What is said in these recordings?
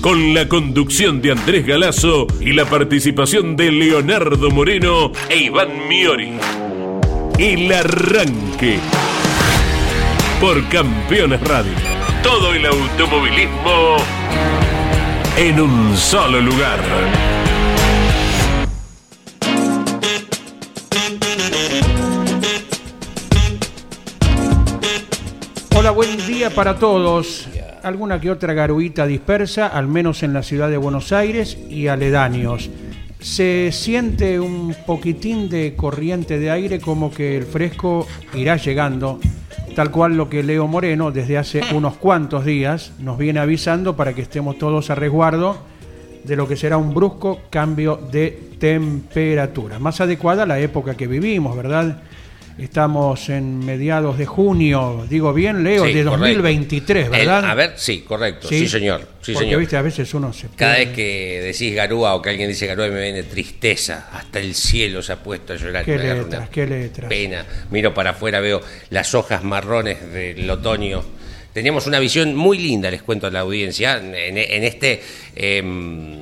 Con la conducción de Andrés Galazo y la participación de Leonardo Moreno e Iván Miori. El Arranque. Por Campeones Radio. Todo el automovilismo en un solo lugar. Hola, buen día para todos. Alguna que otra garuita dispersa, al menos en la ciudad de Buenos Aires y aledaños. Se siente un poquitín de corriente de aire como que el fresco irá llegando, tal cual lo que Leo Moreno desde hace unos cuantos días nos viene avisando para que estemos todos a resguardo de lo que será un brusco cambio de temperatura. Más adecuada a la época que vivimos, ¿verdad? Estamos en mediados de junio, digo bien, Leo, Sí, de correcto. 2023, ¿verdad? El- a ver, sí, correcto. Sí, señor. Sí, Porque, señor. viste, a veces uno se... Cada vez que decís garúa o que alguien dice garúa me viene tristeza. Hasta el cielo se ha puesto a llorar. Qué letras, una qué letras. Pena. Miro para afuera, veo las hojas marrones del otoño. Teníamos una visión muy linda, les cuento a la audiencia, en, en este em,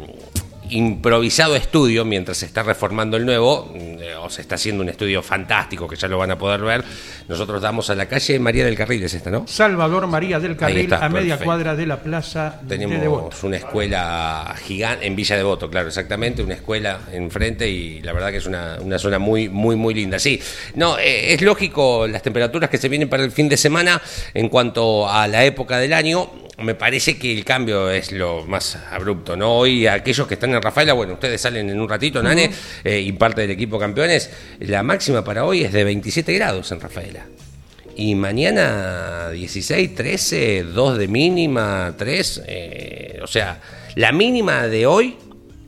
improvisado estudio, mientras se está reformando el nuevo, eh, o se está haciendo un estudio fantástico que ya lo van a poder ver. Nosotros damos a la calle María del Carril, es esta, ¿no? Salvador María del Carril, está, a media perfecto. cuadra de la plaza de Tenemos Devoto. una escuela gigante en Villa Devoto, claro, exactamente, una escuela enfrente y la verdad que es una, una zona muy, muy, muy linda. Sí, no, eh, es lógico las temperaturas que se vienen para el fin de semana en cuanto a la época del año. Me parece que el cambio es lo más abrupto, ¿no? Hoy aquellos que están en Rafaela, bueno, ustedes salen en un ratito, Nane, eh, y parte del equipo campeones, la máxima para hoy es de 27 grados en Rafaela. Y mañana 16, 13, 2 de mínima, 3. eh, o sea, la mínima de hoy,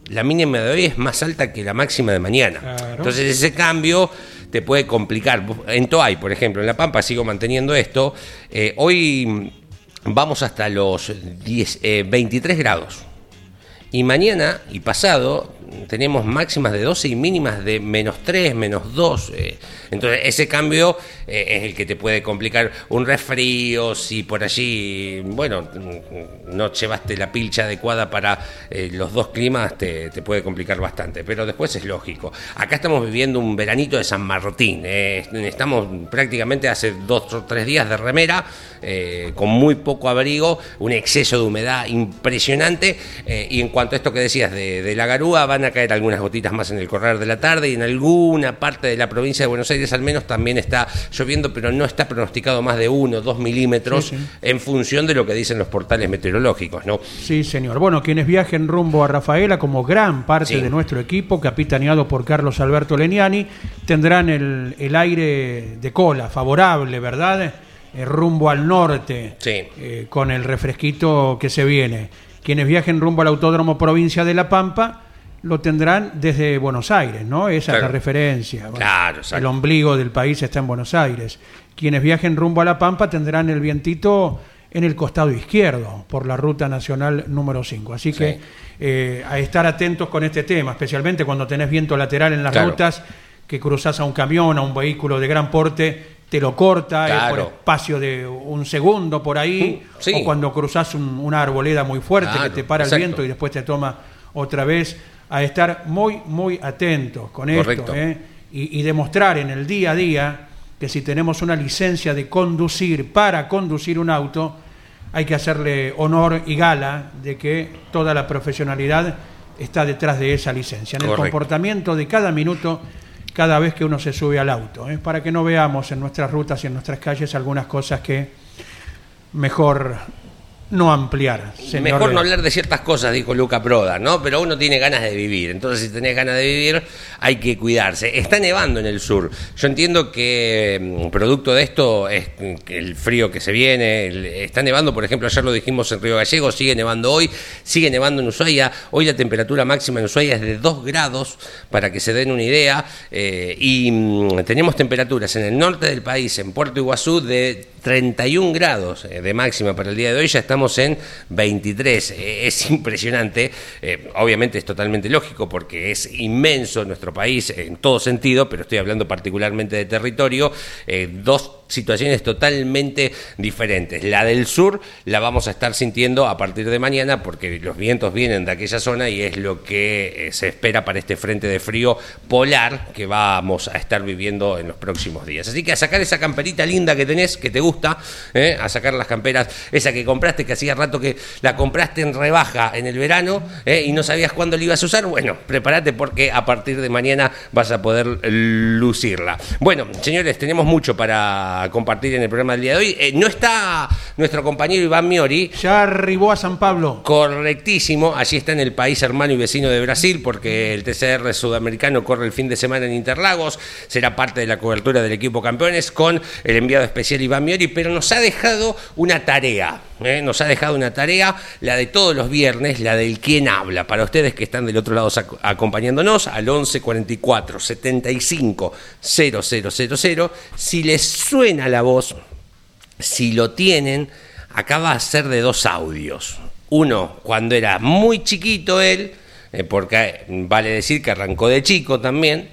la mínima de hoy es más alta que la máxima de mañana. Claro. Entonces ese cambio te puede complicar. En Toay, por ejemplo, en La Pampa sigo manteniendo esto. eh, hoy vamos hasta los 10, eh, 23 grados. Y mañana y pasado tenemos máximas de 12 y mínimas de menos 3, menos 2. eh. Entonces ese cambio eh, es el que te puede complicar un resfrío, si por allí, bueno, mm, no llevaste la pilcha adecuada para eh, los dos climas, te, te puede complicar bastante. Pero después es lógico. Acá estamos viviendo un veranito de San Martín. Estamos prácticamente hace dos o tres días de remera, con muy poco abrigo, un exceso de humedad impresionante. y en cuanto a esto que decías de, de la garúa, van a caer algunas gotitas más en el correr de la tarde y en alguna parte de la provincia de Buenos Aires al menos también está lloviendo, pero no está pronosticado más de uno o dos milímetros Sí, sí. en función de lo que dicen los portales meteorológicos, ¿no? Sí, señor. Bueno, quienes viajen rumbo a Rafaela, como gran parte Sí. de nuestro equipo, capitaneado por Carlos Alberto Leniani, tendrán el, el aire de cola favorable, ¿verdad? Eh, rumbo al norte, Sí. eh, con el refresquito que se viene. Quienes viajen rumbo al Autódromo Provincia de La Pampa, lo tendrán desde Buenos Aires, ¿no? Esa es la referencia. Bueno, Claro, exacto. el ombligo del país está en Buenos Aires. Quienes viajen rumbo a La Pampa tendrán el vientito en el costado izquierdo por la ruta nacional número 5. Así que eh, a estar atentos con este tema, especialmente cuando tenés viento lateral en las Claro. rutas, que cruzas a un camión, a un vehículo de gran porte, te lo corta eh, Claro. por espacio de un segundo por ahí, sí. o cuando cruzas un- una arboleda muy fuerte que te para exacto. el viento y después te toma otra vez, a estar muy, muy atentos con esto. ¿eh? y, y demostrar en el día a día que si tenemos una licencia de conducir para conducir un auto, hay que hacerle honor y gala de que toda la profesionalidad está detrás de esa licencia, en el comportamiento de cada minuto, cada vez que uno se sube al auto, ¿eh? para que no veamos en nuestras rutas y en nuestras calles algunas cosas que mejor no ampliar. señor Mejor no hablar de ciertas cosas, dijo Luca Proda, ¿no? Pero uno tiene ganas de vivir. Entonces, si tenés ganas de vivir, hay que cuidarse. Está nevando en el sur. Yo entiendo que mm, producto de esto es que el frío que se viene. está nevando, por ejemplo, ayer lo dijimos en Río Gallego, sigue nevando hoy, sigue nevando en Ushuaia. Hoy la temperatura máxima en Ushuaia es de 2 grados, para que se den una idea. Eh, y mm, tenemos temperaturas en el norte del país, en Puerto Iguazú, de 31 grados eh, de máxima para el día de hoy, ya estamos en 23. Eh, es impresionante, eh, obviamente es totalmente lógico porque es inmenso nuestro país en todo sentido, pero estoy hablando particularmente de territorio, eh, dos situaciones totalmente diferentes. La del sur la vamos a estar sintiendo a partir de mañana porque los vientos vienen de aquella zona y es lo que eh, se espera para este frente de frío polar que vamos a estar viviendo en los próximos días. Así que a sacar esa camperita linda que tenés, que te gusta, ¿eh? a sacar las camperas, esa que compraste, que hacía rato que la compraste en rebaja en el verano ¿eh? y no sabías cuándo la ibas a usar, bueno, prepárate porque a partir de mañana vas a poder lucirla. Bueno, señores, tenemos mucho para compartir en el programa del día de hoy. Eh, no está nuestro compañero Iván Miori, Ya arribó a San Pablo. Correctísimo, allí está en el país hermano y vecino de Brasil, porque el TCR sudamericano corre el fin de semana en Interlagos, será parte de la cobertura del equipo campeones con el enviado especial Iván Miori, pero nos ha dejado una tarea, ¿eh? nos ha dejado una tarea, la de todos los viernes, la del quién habla, para ustedes que están del otro lado acompañándonos al 11 44 75 000, si les suena la voz, si lo tienen, acaba de ser de dos audios. Uno, cuando era muy chiquito él, eh, porque eh, vale decir que arrancó de chico también,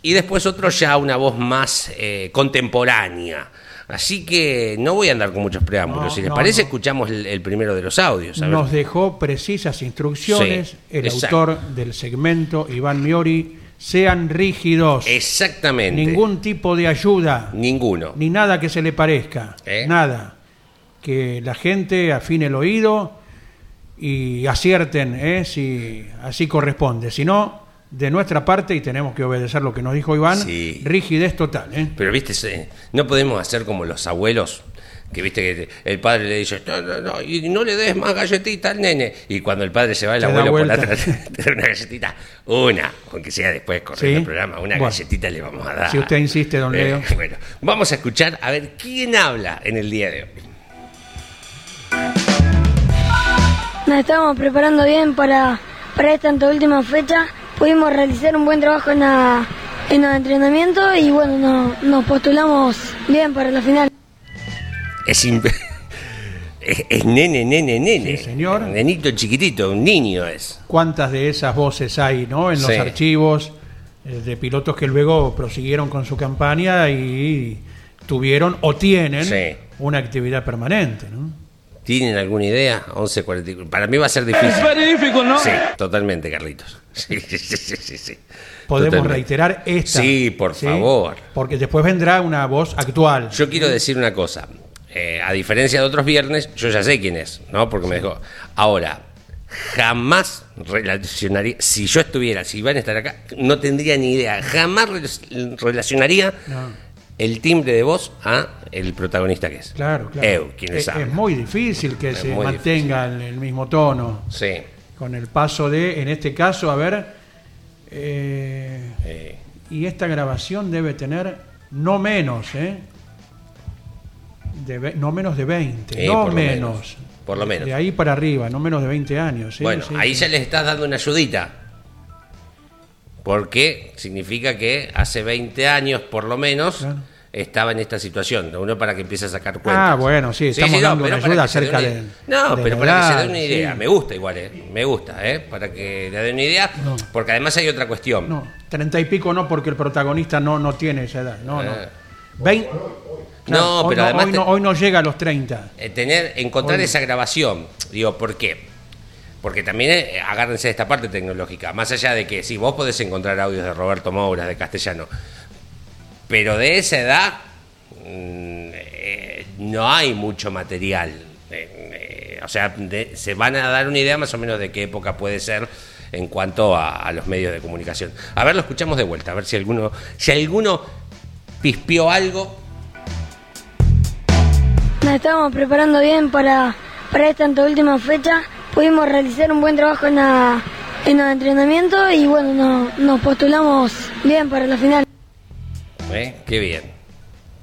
y después otro ya una voz más contemporánea. Así que no voy a andar con muchos preámbulos. No, si les no, parece, no. escuchamos el, el primero de los audios. Nos dejó precisas instrucciones Sí, el exacto. autor del segmento, Iván Miori. Sean rígidos. Exactamente. Ningún tipo de ayuda. Ninguno. Ni nada que se le parezca. ¿Eh? Nada. Que la gente afine el oído y acierten ¿eh? si así corresponde. Si no, de nuestra parte, y tenemos que obedecer lo que nos dijo Iván, Sí. rigidez total. ¿eh? Pero viste, no podemos hacer como los abuelos, que viste que el padre le dice, no, no, no, y no le des más galletita al nene. Y cuando el padre se va, el Se abuelo por la da una galletita, una, aunque sea después corriendo Sí. el programa, una Bueno. galletita le vamos a dar. Si usted insiste, don Eh, Leo. bueno, vamos a escuchar a ver quién habla en el día de hoy. Nos estamos preparando bien para, para esta última fecha. Pudimos realizar un buen trabajo en, la, en los entrenamientos y bueno, no- nos postulamos bien para la final. Es, es, es nene, nene, nene. Sí, señor. Nenito chiquitito, un niño es. cuántas de esas voces hay ¿no? en los Sí. archivos eh, de pilotos que luego prosiguieron con su campaña y tuvieron o tienen Sí. una actividad permanente. ¿no? ¿Tienen alguna idea? 11.44. Para mí va a ser difícil. very difficult, ¿no? Sí, totalmente, Carlitos. Sí, sí, sí, sí, sí. Podemos Totalmente. reiterar esta. Sí, por favor. Porque después vendrá una voz actual. Yo quiero decir una cosa. Eh, a diferencia de otros viernes, yo ya sé quién es, ¿no? Porque me dejó. Ahora, jamás relacionaría. Si yo estuviera, si iban a estar acá, no tendría ni idea. Jamás rel- relacionaría No. El timbre de voz a el protagonista que es. Claro, claro. Eu, quien es, es muy difícil que Es se mantenga el, el mismo tono. Sí. Con el paso de, en este caso, a ver. eh, Eh, Y esta grabación debe tener no menos, ¿eh? De no menos de 20, Sí, no por lo menos. por lo menos. De ahí para arriba, no menos de 20 años. ¿sí? Bueno, ahí ya les estás dando una ayudita. Porque significa que hace 20 años, por lo menos, Claro. Estaba en esta situación. Uno para que empiece a sacar cuentas. Ah, bueno, sí, estamos dando pero una para ayuda acerca una- de- No, de pero para que se dé una idea. sí. Me gusta igual, ¿eh? Me gusta, ¿eh? Para que le dé una idea. No. Porque además hay otra cuestión. No, 30 y pico no, porque el protagonista no, no tiene esa edad. No, no. Eh. 20 No, hoy pero además Hoy te- no, hoy no llega a los 30. Eh, tener, encontrar esa grabación. Digo, ¿por qué? Porque también eh, agárrense de esta parte tecnológica. Más allá de que sí, vos podés encontrar audios de Roberto Moura, de castellano. Pero de esa edad mm, eh, no hay mucho material. Eh, eh, o sea, se van a dar una idea más o menos de qué época puede ser en cuanto a, los medios de comunicación. A ver, lo escuchamos de vuelta, a ver si alguno, si alguno pispió algo. nos estábamos preparando bien para, para esta última fecha. Pudimos realizar un buen trabajo en, la, en los entrenamientos y bueno, no- nos postulamos bien para la final. ¿Eh? Qué bien.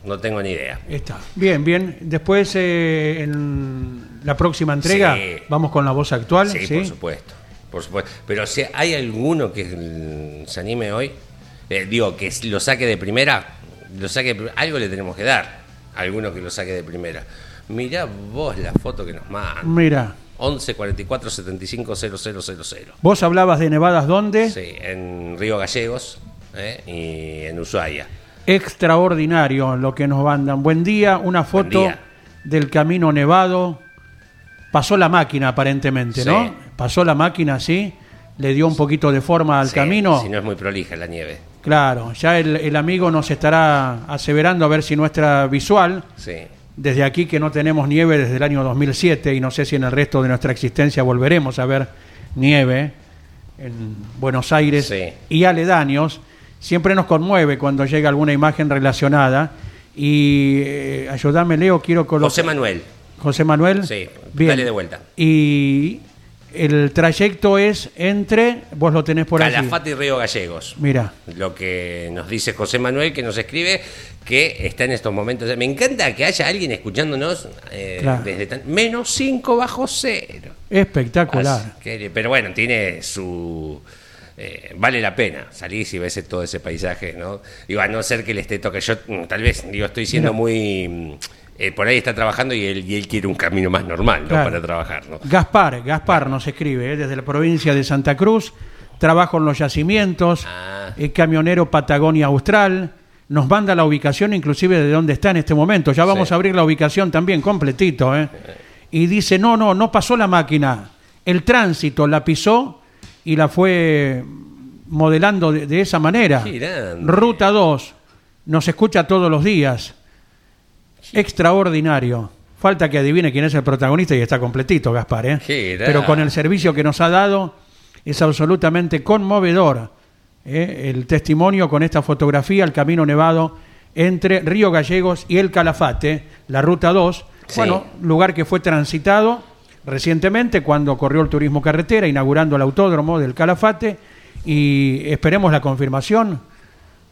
No tengo ni idea. Está. Bien, bien. Después, eh, en la próxima entrega, Sí. vamos con la voz actual. Sí, ¿sí? por supuesto. Por supuesto. Pero si hay alguno que se anime hoy, eh, digo, que lo saque de primera, lo saque de algo le tenemos que dar. Alguno que lo saque de primera. Mirá vos la foto que nos mandan. Mira, 11 44 75 0000. vos hablabas de nevadas dónde? Sí, en Río Gallegos eh, y en Ushuaia. Extraordinario lo que nos mandan. Buen día, una foto día. del camino nevado. Pasó la máquina aparentemente, Sí. ¿no? Pasó la máquina, sí. Le dio un poquito de forma al Sí, camino. Si no es muy prolija la nieve. Claro, ya el, el amigo nos estará aseverando a ver si nuestra visual, Sí. desde aquí que no tenemos nieve desde el año 2007 y no sé si en el resto de nuestra existencia volveremos a ver nieve en Buenos Aires y aledaños, siempre nos conmueve cuando llega alguna imagen relacionada. Y eh, ayúdame, Leo, quiero colocar. José Manuel. José Manuel. Sí, Bien. dale de vuelta. Y el trayecto es entre, vos lo tenés por allí. Calafate y Río Gallegos. Mira, Lo que nos dice José Manuel, que nos escribe, que está en estos momentos. Me encanta que haya alguien escuchándonos eh, Claro. desde tan- menos 5 bajo cero. espectacular. Que- pero bueno, tiene su. Eh, vale la pena salir y ves todo ese paisaje, ¿no? Digo, a no ser que le esté toque. Yo, mm, tal vez, digo, estoy siendo muy. mm, eh, por ahí está trabajando y él, y él quiere un camino más normal, ¿no? Claro. Para trabajar, ¿no? Gaspar, Gaspar nos escribe eh, desde la provincia de Santa Cruz, trabajo en los yacimientos, Ah. eh, camionero Patagonia Austral, nos manda la ubicación inclusive de dónde está en este momento, ya vamos Sí. a abrir la ubicación también completito, eh. y dice, no, no, no pasó la máquina, el tránsito la pisó y la fue modelando de, de esa manera. Ruta 2, nos escucha todos los días. Extraordinario. Falta que adivine quién es el protagonista y está completito, Gaspar. ¿eh? Pero con el servicio que nos ha dado es absolutamente conmovedor ¿eh? el testimonio con esta fotografía, el camino nevado entre Río Gallegos y el Calafate, la ruta 2. Sí. Bueno, lugar que fue transitado recientemente cuando corrió el turismo carretera, inaugurando el autódromo del Calafate. Y esperemos la confirmación.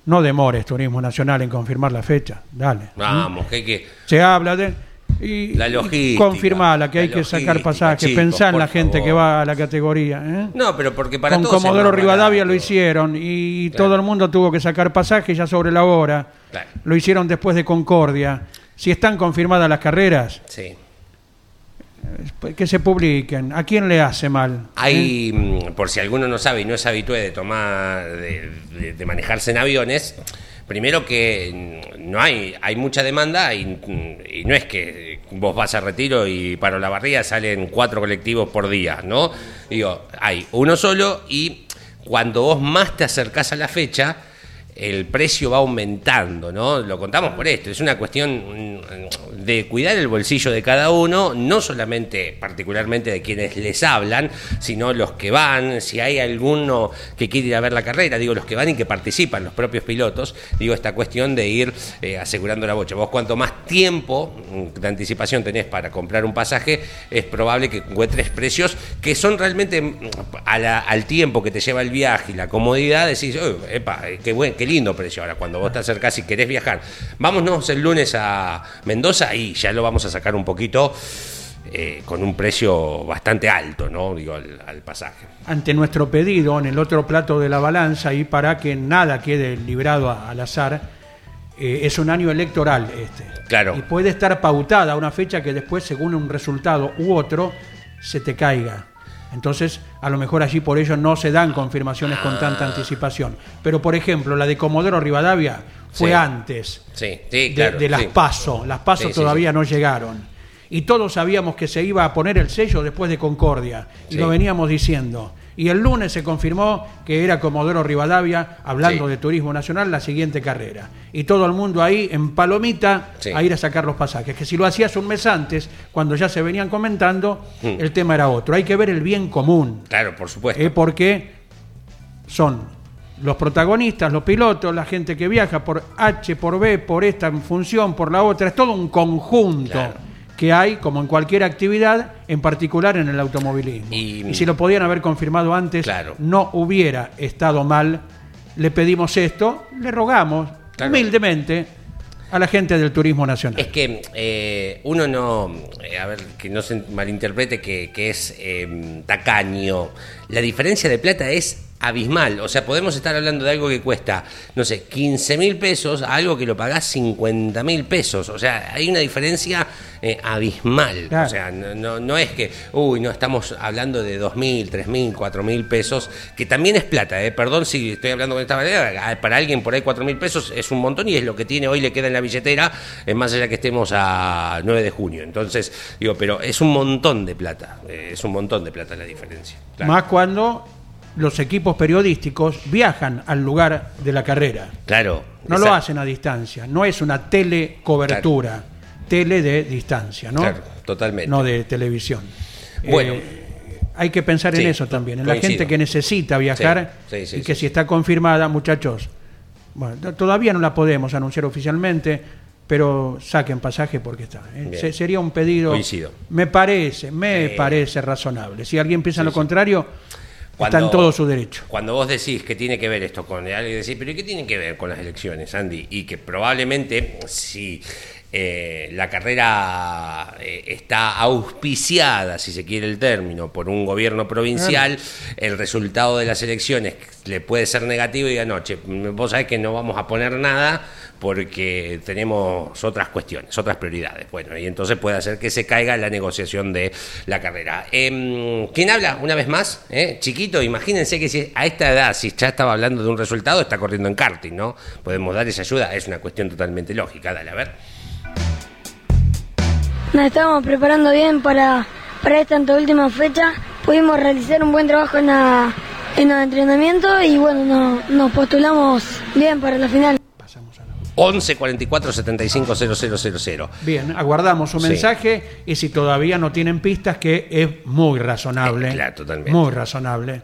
No demores, Turismo Nacional, en confirmar la fecha. Dale. Vamos, que hay que. Se habla de. Y, La y confirmala que hay que sacar pasajes. Pensá en la gente favor. que va a la categoría. ¿eh? No, pero porque para Con Comodoro Rivadavia barato. lo hicieron y Claro. todo el mundo tuvo que sacar pasajes ya sobre la hora. Claro. Lo hicieron después de Concordia. Si están confirmadas las carreras, Sí. Pues, que se publiquen. ¿A quién le hace mal? Hay, mm, por si alguno no sabe y no es habitué de tomar, de, de- de manejarse en aviones, primero que mm, no hay, hay mucha demanda y, mm, y no es que vos vas a retiro y para la barriga salen cuatro colectivos por día, ¿no? Digo, hay uno solo y cuando vos más te acercás a la fecha, el precio va aumentando, ¿no? Lo contamos por esto, es una cuestión mm, de cuidar el bolsillo de cada uno, no solamente particularmente de quienes les hablan, sino los que van, si hay alguno que quiere ir a ver la carrera, digo los que van y que participan, los propios pilotos, digo esta cuestión de ir eh, asegurando la bocha. Vos cuanto más tiempo mm, de anticipación tenés para comprar un pasaje, es probable que encuentres precios que son realmente mm, al tiempo que te lleva el viaje y la comodidad, decís, "Uy, epa, eh, qué, buen, qué lindo precio. Ahora, cuando vos te acercás y querés viajar, vámonos el lunes a Mendoza y ya lo vamos a sacar un poquito eh, con un precio bastante alto, ¿no? Digo, al, al pasaje. ante nuestro pedido en el otro plato de la balanza y para que nada quede librado a- al azar, eh, es un año electoral este. Claro. Y puede estar pautada una fecha que después, según un resultado u otro, se te caiga. Entonces, a lo mejor allí por ello no se dan confirmaciones con Ah. tanta anticipación. Pero, por ejemplo, la de Comodoro Rivadavia fue Sí. antes Sí, sí, de, claro. de las. PASO. Las PASO todavía no llegaron. Y todos sabíamos que se iba a poner el sello después de Concordia. Y lo veníamos diciendo. Y el lunes se confirmó que era Comodoro Rivadavia, hablando Sí. de turismo nacional, la siguiente carrera. Y todo el mundo ahí en palomita Sí. a ir a sacar los pasajes. Que si lo hacías un mes antes, cuando ya se venían comentando, Mm. el tema era otro. Hay que ver el bien común. Claro, por supuesto. Eh, porque son los protagonistas, los pilotos, la gente que viaja por H, por B, por esta función, por la otra, es todo un conjunto Claro. Que hay, como en cualquier actividad, en particular en el automovilismo. Y- Y, si lo podían haber confirmado antes, Claro. no hubiera estado mal. Le pedimos esto, le rogamos Claro. humildemente a la gente del turismo nacional. Es que eh, uno no, eh, a ver, que no se malinterprete que, que es eh, tacaño. La diferencia de plata es abismal. O sea, podemos estar hablando de algo que cuesta, no sé, 15 mil pesos a algo que lo pagás 50 mil pesos. O sea, hay una diferencia eh, abismal. Claro. O sea, no, no, no es que, uy, no estamos hablando de 2 mil, 3 mil, 4 mil pesos, que también es plata, ¿eh? Perdón si estoy hablando con esta manera, ah, para alguien por ahí 4 mil pesos es un montón y es lo que tiene hoy, le queda en la billetera, eh, más allá que estemos a 9 de junio. Entonces, digo, pero es un montón de plata, eh, es un montón de plata la diferencia. Claro. Más cuando los equipos periodísticos viajan al lugar de la carrera. Claro. No lo hacen a distancia. No es una telecobertura. Tele de distancia, ¿no? Claro, totalmente. No de televisión. Bueno. Eh, hay que pensar Sí, en eso también, en la gente que necesita viajar Sí, sí, y que si está confirmada, muchachos, bueno, to- todavía no la podemos anunciar oficialmente, pero saquen pasaje porque está. ¿eh? Sería un pedido, Coincido. me parece, me parece razonable. Si alguien piensa Sí, lo contrario, Cuando- está en todo su derecho. Cuando vos decís que tiene que ver esto con alguien decís, pero ¿y ¿qué tiene que ver con las elecciones, Andy? Y que probablemente si eh, la carrera eh, está auspiciada, si se quiere el término, por un gobierno provincial, el resultado de las elecciones le puede ser negativo y diga, no, che, vos sabés que no vamos a poner nada porque tenemos otras cuestiones, otras prioridades. Bueno, y entonces puede hacer que se caiga la negociación de la carrera. Em, ¿Quién habla una vez más? ¿Eh? Chiquito, imagínense que si a esta edad, si ya estaba hablando de un resultado, está corriendo en karting, ¿no? Podemos dar esa ayuda, es una cuestión totalmente lógica. Dale, a ver. Nos estamos preparando bien para, para esta última fecha. Pudimos realizar un buen trabajo en, la, en los entrenamientos y bueno, no- nos postulamos bien para la final. 11 44 75 000. Bien, aguardamos su Sí. mensaje y si todavía no tienen pistas, que es muy razonable. Eh, claro, totalmente. Muy razonable.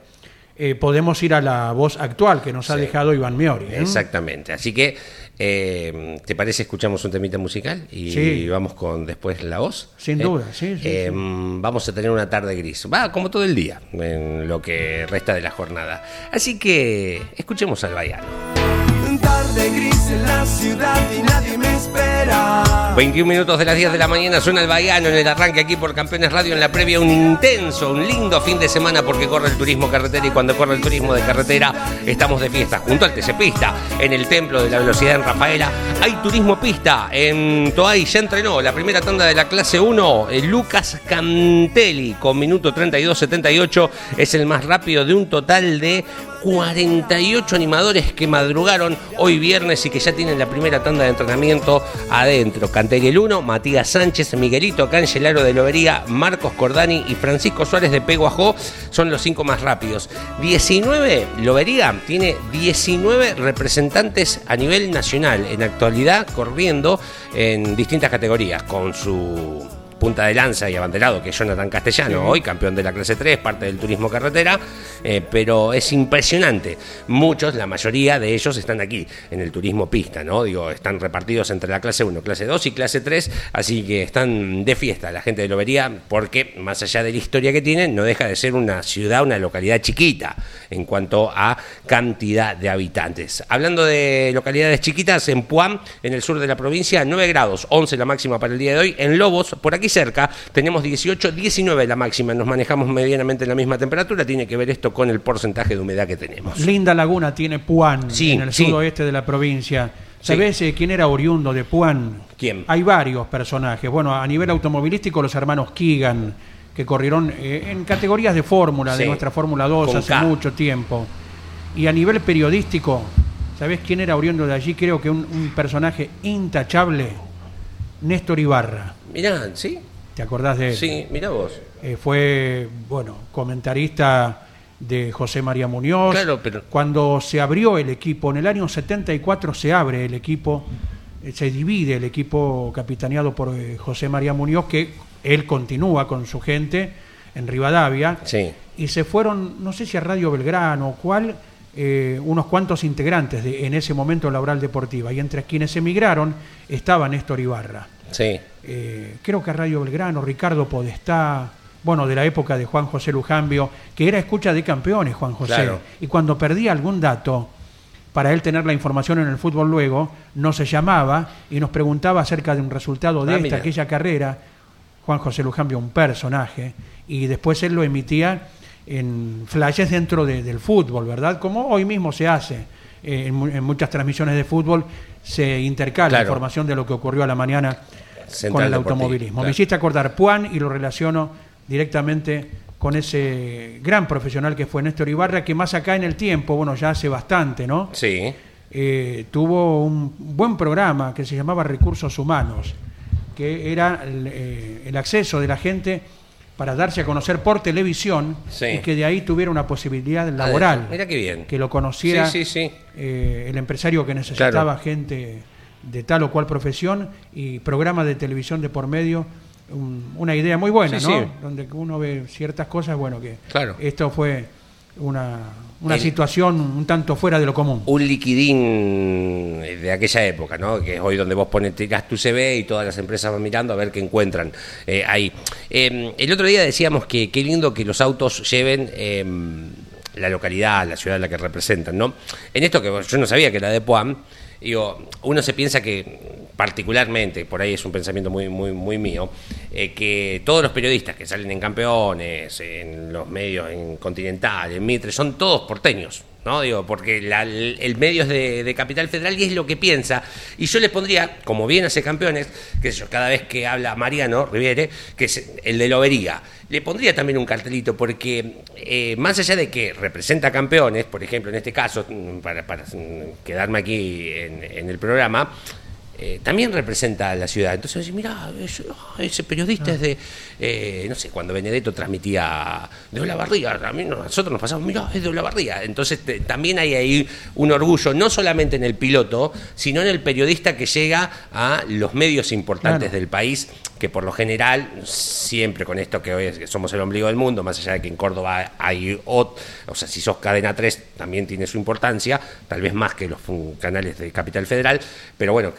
eh, podemos ir a la voz actual que nos ha Sí. dejado Iván Miori. ¿eh? Exactamente. Así que, eh, ¿te parece escuchamos un temita musical? Y Sí. vamos con después la voz. Sin ¿Eh? duda, sí, sí, Eh, sí. Vamos a tener una tarde gris. Va, como todo el día, en lo que resta de la jornada. Así que, escuchemos al Bayano. Tarde gris en la ciudad y nadie me espera. 21 minutos de las 10 de la mañana suena el Bayano en el arranque aquí por Campeones Radio en la previa. Un intenso, un lindo fin de semana porque corre el turismo carretera y cuando corre el turismo de carretera estamos de fiesta junto al TC Pista en el Templo de la Velocidad en Rafaela. Hay turismo pista en Toay, ya entrenó la primera tanda de la clase 1. eh, Lucas Cantelli con minuto 32.78 es el más rápido de un total de 48 animadores que madrugaron hoy viernes y que ya tienen la primera tanda de entrenamiento adentro. Cantelli el 1, Matías Sánchez, Miguelito Cangelaro de Lobería, Marcos Cordani y Francisco Suárez de Peguajó son los cinco más rápidos. 19, Lobería tiene 19 representantes a nivel nacional en actualidad corriendo en distintas categorías con su punta de lanza y abanderado, que es Jonathan Castellano, hoy campeón de la clase 3, parte del turismo carretera, eh, pero es impresionante. Muchos, la mayoría de ellos están aquí, en el turismo pista, ¿no? Digo, están repartidos entre la clase 1, clase 2 y clase 3, así que están de fiesta la gente de Lobería, porque más allá de la historia que tienen, no deja de ser una ciudad, una localidad chiquita en cuanto a cantidad de habitantes. Hablando de localidades chiquitas, en Puam, en el sur de la provincia, 9 grados, 11 la máxima para el día de hoy. En Lobos, por aquí cerca, tenemos 18, 19 la máxima. Nos manejamos medianamente en la misma temperatura. Tiene que ver esto con el porcentaje de humedad que tenemos. Linda laguna tiene Puan Sí, en el sí. sudoeste de la provincia. ¿Sabés eh, quién era oriundo de Puan? ¿Quién? Hay varios personajes. Bueno, a nivel automovilístico, los hermanos Keegan, que corrieron eh, en categorías de fórmula, de nuestra Fórmula 2 Con hace K. mucho tiempo. Y a nivel periodístico, ¿sabés quién era oriundo de allí? Creo que un, un personaje intachable, Néstor Ibarra. Mirá, ¿sí? ¿Te acordás de él? Sí, mirá vos. Eh, fue, bueno, comentarista de José María Muñoz. Claro, pero- Cuando se abrió el equipo, en el año 74 se abre el equipo, eh, se divide el equipo capitaneado por eh, José María Muñoz, que él continúa con su gente en Rivadavia. Sí. Y se fueron, no sé si a Radio Belgrano o cuál, eh, unos cuantos integrantes de, en ese momento Laboral Deportiva. Y entre quienes emigraron estaba Néstor Ibarra. Sí. Eh, creo que Radio Belgrano, Ricardo Podestá, bueno, de la época de Juan José Lujambio, que era escucha de campeones, Juan José. Claro. Y cuando perdía algún dato, para él tener la información en el fútbol luego, nos se llamaba y nos preguntaba acerca de un resultado de Ah, esta, mira. aquella carrera. Juan José Lujambio, un personaje, y después él lo emitía en flashes dentro de- del fútbol, ¿verdad? Como hoy mismo se hace. eh, en, mu- en muchas transmisiones de fútbol se intercala Claro. información de lo que ocurrió a la mañana Central con el automovilismo. claro. Me hiciste acordar Puan y lo relaciono directamente con ese gran profesional que fue Néstor Ibarra, que más acá en el tiempo, bueno, ya hace bastante, ¿no? Sí. Eh, tuvo un buen programa que se llamaba Recursos Humanos, que era el, eh, el acceso de la gente para darse a conocer por televisión Sí. y que de ahí tuviera una posibilidad laboral. Mira qué bien. Que lo conociera Sí, sí, sí. eh, el empresario que necesitaba Claro. gente de tal o cual profesión y programa de televisión de por medio. un- una idea muy buena, ¿no? sí. Donde uno ve ciertas cosas, bueno, que Claro. esto fue una, una El- situación un tanto fuera de lo común. un liquidín de aquella época, ¿no? Que es hoy donde vos pones, tirás tu CV y todas las empresas van mirando a ver qué encuentran eh, ahí. Eh, el otro día decíamos que qué lindo que los autos lleven eh, la localidad, la ciudad a la que representan, ¿no? En esto que yo no sabía que era de Puan, digo, uno se piensa que particularmente, por ahí es un pensamiento muy, muy, muy mío, eh, que todos los periodistas que salen en campeones, en los medios, en Continental, en Mitre, son todos porteños. ¿no? Digo, porque la- el medio es de, Capital Federal y es lo que piensa. Y yo les pondría, como bien hace campeones, que cada vez que habla Mariano Riviere, que es el de Lobería, le pondría también un cartelito, porque eh, más allá de que representa campeones, por ejemplo, en este caso, para, quedarme aquí en el programa, eh, también representa a la ciudad. Entonces, mira, ese periodista es de, eh, no sé, cuando Benedetto transmitía de Olavarría, no- nosotros nos pasamos, mira, es de Olavarría. Entonces, te- también hay ahí un orgullo, no solamente en el piloto, sino en el periodista que llega a los medios importantes Claro. del país, que por lo general, siempre con esto que hoy es- que somos el ombligo del mundo, más allá de que en Córdoba hay, o sea, si sos cadena 3 también tiene su importancia, tal vez más que los canales de Capital Federal, pero bueno,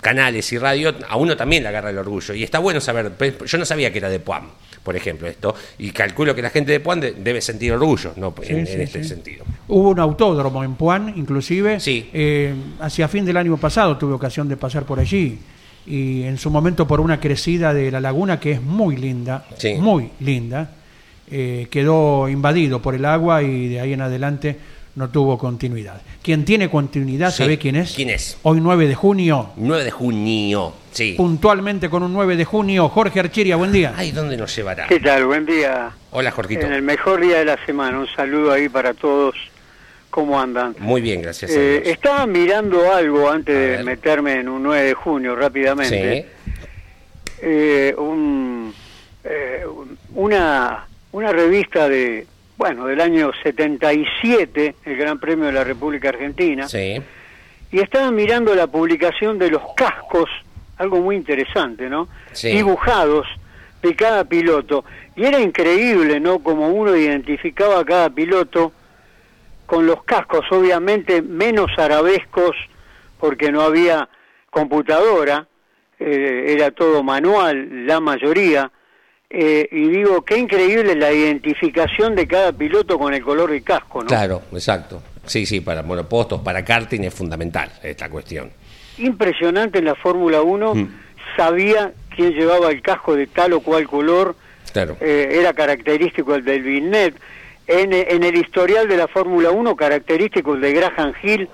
canales y radio, a uno también le agarra el orgullo. Y está bueno saber, yo no sabía que era de Puan, por ejemplo, esto, y calculo que la gente de Puan de- debe sentir orgullo, ¿no? Sí, en, este sí. sentido. Hubo un autódromo en Puan, inclusive. Sí. Eh, hacia fin del año pasado tuve ocasión de pasar por allí. Y en su momento por una crecida de la laguna que es muy linda, Sí. muy linda, eh, quedó invadido por el agua y de ahí en adelante no tuvo continuidad. Quien tiene continuidad, Sí. ¿sabe quién es? ¿Quién es? Hoy 9 de junio, 9 de junio, sí. puntualmente con un 9 de junio, Jorge Archiria, buen día. Ay, ¿dónde nos llevará? ¿Qué tal? Buen día. Hola, Jorgito. En el mejor día de la semana. Un saludo ahí para todos. ¿Cómo andan? Muy bien, gracias a Eh, estaba mirando algo antes de meterme en un 9 de junio rápidamente. Sí. Eh, un, eh, una, una revista de, bueno, del año 77, el Gran Premio de la República Argentina. Sí. y estaba mirando la publicación de los cascos, algo muy interesante, ¿no? Sí. Dibujados de cada piloto. Y era increíble, ¿no? Como uno identificaba a cada piloto con los cascos, obviamente menos arabescos, porque no había computadora, eh, era todo manual, la mayoría. Eh, y digo, qué increíble la identificación de cada piloto con el color del casco, ¿no? Claro, exacto. Sí, sí, para monopostos, para karting es fundamental esta cuestión. impresionante en la Fórmula 1, Mm. sabía quién llevaba el casco de tal o cual color, Claro. eh, era característico el del Vignette. En, en el historial de la Fórmula 1, característico el de Graham Hill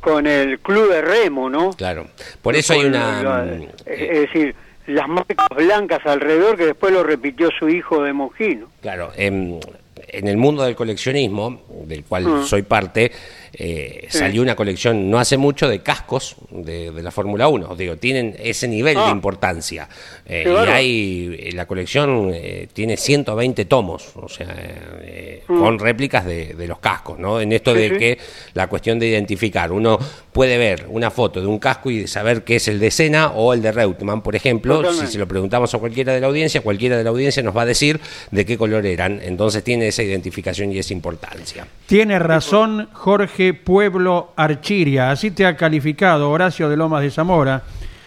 con el club de remo, ¿no? Claro. Por eso hay una. mm, es es decir, las marcas blancas alrededor que después lo repitió su hijo de Mojino. Claro, en, en el mundo del coleccionismo, del cual Mm. soy parte, eh, Sí. salió una colección no hace mucho de cascos de, de la Fórmula 1. Digo, tienen ese nivel de Ah. importancia. Eh, y hay, eh, la colección eh, tiene 120 tomos, o sea, eh, Mm. con réplicas de, de los cascos, ¿no? En esto Sí, de sí. que la cuestión de identificar, uno puede ver una foto de un casco y saber que es el de Senna o el de Reutemann, por ejemplo, Totalmente. si se lo preguntamos a cualquiera de la audiencia, cualquiera de la audiencia nos va a decir de qué color eran, entonces tiene esa identificación y esa importancia. Tiene razón Jorge Pueblo Archiria, así te ha calificado Horacio de Lomas de Zamora.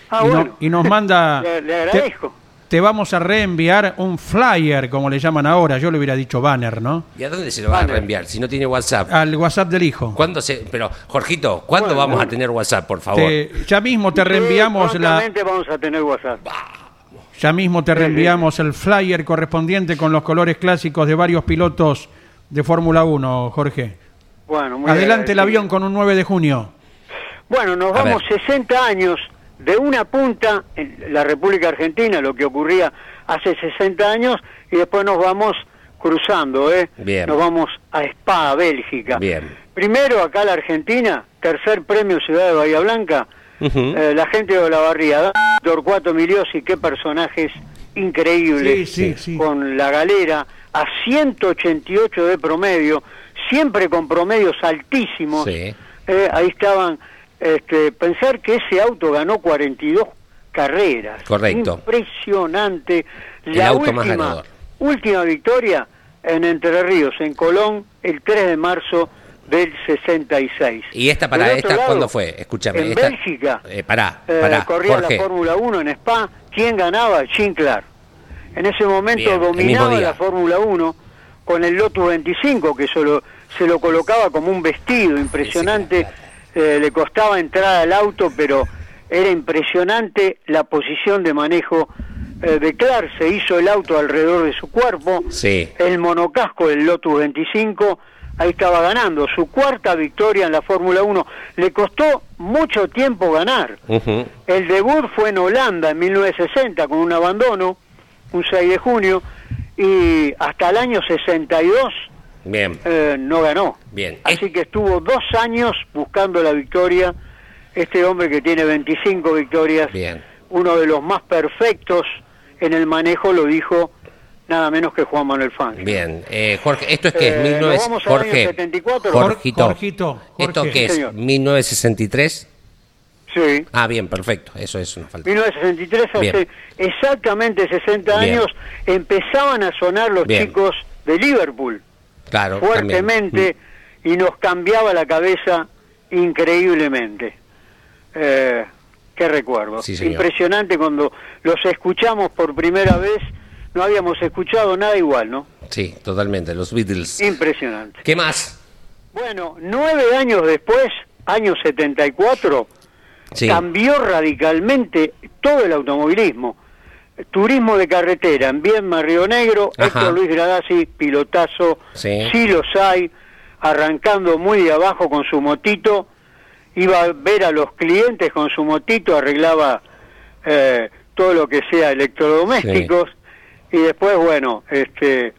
Ah, y, no- bueno. y nos manda... Le- agradezco. Te, vamos a reenviar un flyer, como le llaman ahora, yo le hubiera dicho banner, ¿no? ¿Y a dónde se lo va a reenviar? Si no tiene WhatsApp. Al WhatsApp del hijo. ¿Cuándo se.? Pero, Jorgito, ¿cuándo Bueno, vamos a tener WhatsApp, por favor? Te- ya mismo te reenviamos Sí, la... vamos a tener WhatsApp. Ya mismo te reenviamos el flyer correspondiente con los colores clásicos de varios pilotos de Fórmula 1, Jorge. Bueno, muy Adelante el avión con un 9 de junio. Bueno, nos vamos ver. 60 años de una punta en la República Argentina, lo que ocurría hace 60 años, y después nos vamos cruzando, ¿eh? Bien. Nos vamos a Spa, Bélgica. Bien. Primero acá la Argentina, tercer premio Ciudad de Bahía Blanca, eh, la gente de la barría, Torcuato Miliosi, qué personajes increíbles, Sí, sí, sí. con la galera, a 188 de promedio, siempre con promedios altísimos. Sí. Eh, ahí estaban, este, pensar que ese auto ganó 42 carreras. Correcto. Impresionante. El La auto más última, ganador. última victoria en Entre Ríos, en Colón, el 3 de marzo del 66. ¿Y esta para esta lado, cuándo fue? Escúchame. En esta- Bélgica. Eh, pará, eh, pará. corría Jorge. la Fórmula 1 en Spa. ¿Quién ganaba? Jim Clark. En ese momento Bien, dominaba la Fórmula 1 con el Lotus 25, que solo, se lo colocaba como un vestido impresionante. Eh, le costaba entrar al auto, pero era impresionante la posición de manejo eh, de Clark. Se hizo el auto alrededor de su cuerpo. Sí. El monocasco del Lotus 25, ahí estaba ganando. Su cuarta victoria en la Fórmula 1. Le costó mucho tiempo ganar. Ujú. El debut fue en Holanda en 1960 con un abandono, un 6 de junio, y hasta el año 62 Bien. eh, no ganó. Bien. Así que estuvo dos años buscando la victoria. Este hombre que tiene 25 victorias, Bien. uno de los más perfectos en el manejo, lo dijo nada menos que Juan Manuel Fangio. Bien. Eh, Jorge, ¿esto es que es Eh, 19... ¿nos vamos al año Jorge. 74? Jorgito. Jorgito, ¿Esto Jorge. qué es? Señor. ¿1963? Sí. Ah, bien, perfecto. Eso es una falta. 1963, hace Bien. exactamente 60 Bien. años, empezaban a sonar los Bien. chicos de Liverpool Claro. fuertemente también. y nos cambiaba la cabeza increíblemente. Eh, qué recuerdo. Sí. Impresionante cuando los escuchamos por primera vez, no habíamos escuchado nada igual, ¿no? Mm. Sí, totalmente. Los Beatles. Impresionante. ¿Qué más? Bueno, nueve años después, año 74, Sí. cambió radicalmente todo el automovilismo. Turismo de carretera en Viedma, Río Negro, Ajá. Héctor Luis Gradasi, pilotazo, Sí. los hay, arrancando muy de abajo con su motito, iba a ver a los clientes con su motito, arreglaba eh, todo lo que sea electrodomésticos, y después, bueno, este,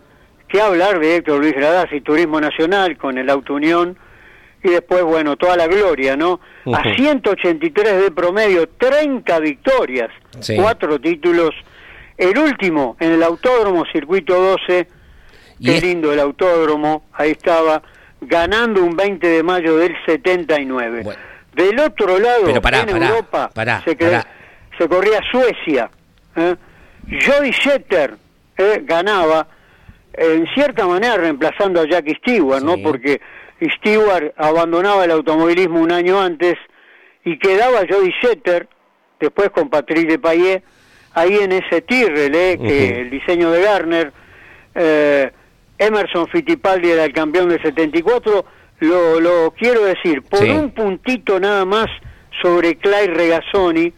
qué hablar de Héctor Luis Gradasi, Turismo Nacional con el Auto Unión, y después, bueno, toda la gloria, ¿no? A Ujú. 183 de promedio, 30 victorias, Sí. cuatro títulos. El último en el Autódromo Circuito 12, Y qué es- lindo el autódromo, ahí estaba, ganando un 20 de mayo del 79. Bueno. Del otro lado, Pero pará, en pará, Europa, pará, se, cre- se corría Suecia. ¿eh? Jody Schetter ¿eh? ganaba, en cierta manera reemplazando a Jackie Stewart, ¿no? Porque Stewart abandonaba el automovilismo un año antes y quedaba Jody Setter, después con Patrick Payet, ahí en ese Tyrrell, ¿eh? que el diseño de Garner, eh, Emerson Fittipaldi era el campeón del 74, lo, lo quiero decir, por un puntito nada más sobre Clay Regazzoni,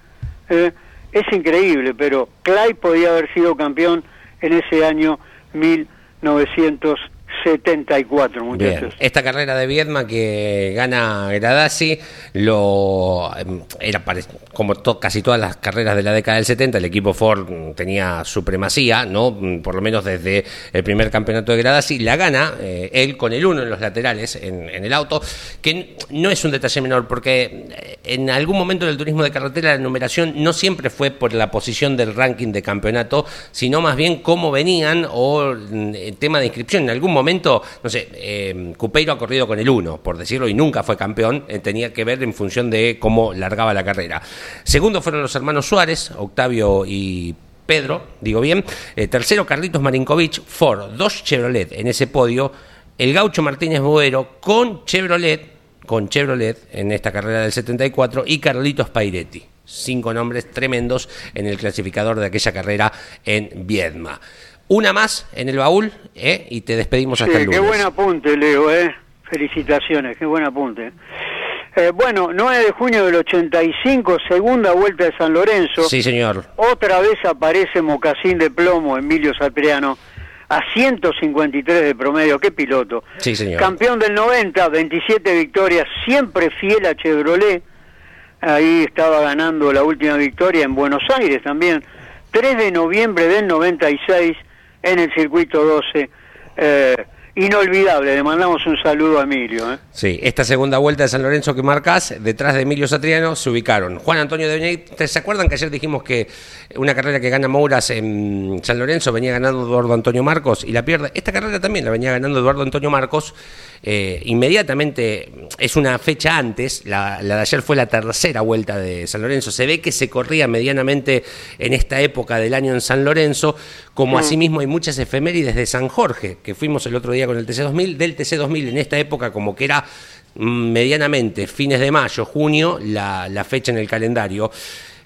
eh, es increíble, pero Clay podía haber sido campeón en ese año 1900. 74, muchachos. Bien. Esta carrera de Viedma que gana Gradasi, lo mm, era como casi todas las carreras de la década del 70, el equipo Ford mm, tenía supremacía, ¿no? Mm, por lo menos desde el primer campeonato de Gradasi, la gana eh, él con el uno en los laterales en, en, el auto, que no es un detalle menor porque eh, en algún momento del turismo de carretera la numeración no siempre fue por la posición del ranking de campeonato, sino más bien cómo venían o el tema de inscripción en algún momento no sé, eh, Cupeiro ha corrido con el 1, por decirlo, y nunca fue campeón, eh, tenía que ver en función de cómo largaba la carrera. Segundo fueron los hermanos Suárez, Octavio y Pedro, digo bien. Eh, tercero, Carlitos Marinkovic, Ford, dos Chevrolet en ese podio. el Gaucho Martínez Boero con Chevrolet, con Chevrolet en esta carrera del 74 y Carlitos Pairetti. Cinco nombres tremendos en el clasificador de aquella carrera en Viedma. Una más en el baúl ¿eh? y te despedimos hasta el lunes. Qué buen apunte, Leo, ¿eh? Felicitaciones, qué buen apunte. Eh, bueno, 9 de junio del 85, segunda vuelta de San Lorenzo. Sí, señor. Otra vez aparece Mocasín de Plomo, Emilio Sapriano, a 153 de promedio. ¡Qué piloto! Sí, señor. Campeón del 90, 27 victorias, siempre fiel a Chevrolet. Ahí estaba ganando la última victoria en Buenos Aires también. 3 de noviembre del 96 en el circuito 12. Eh, inolvidable. Le mandamos un saludo a Emilio. ¿eh? Sí, esta segunda vuelta de San Lorenzo que marcas, detrás de Emilio Satriano, se ubicaron Juan Antonio de Benedicto. ¿Se acuerdan que ayer dijimos que una carrera que gana Mouras en San Lorenzo venía ganando Eduardo Antonio Marcos y la pierde? Esta carrera también la venía ganando Eduardo Antonio Marcos. Eh, inmediatamente, es una fecha antes, la, la, de ayer fue la tercera vuelta de San Lorenzo. Se ve que se corría medianamente en esta época del año en San Lorenzo, como Mm. asimismo hay muchas efemérides de San Jorge, que fuimos el otro día con el TC2000, del TC2000 en esta época como que era mm, medianamente fines de mayo, junio, la, la fecha en el calendario.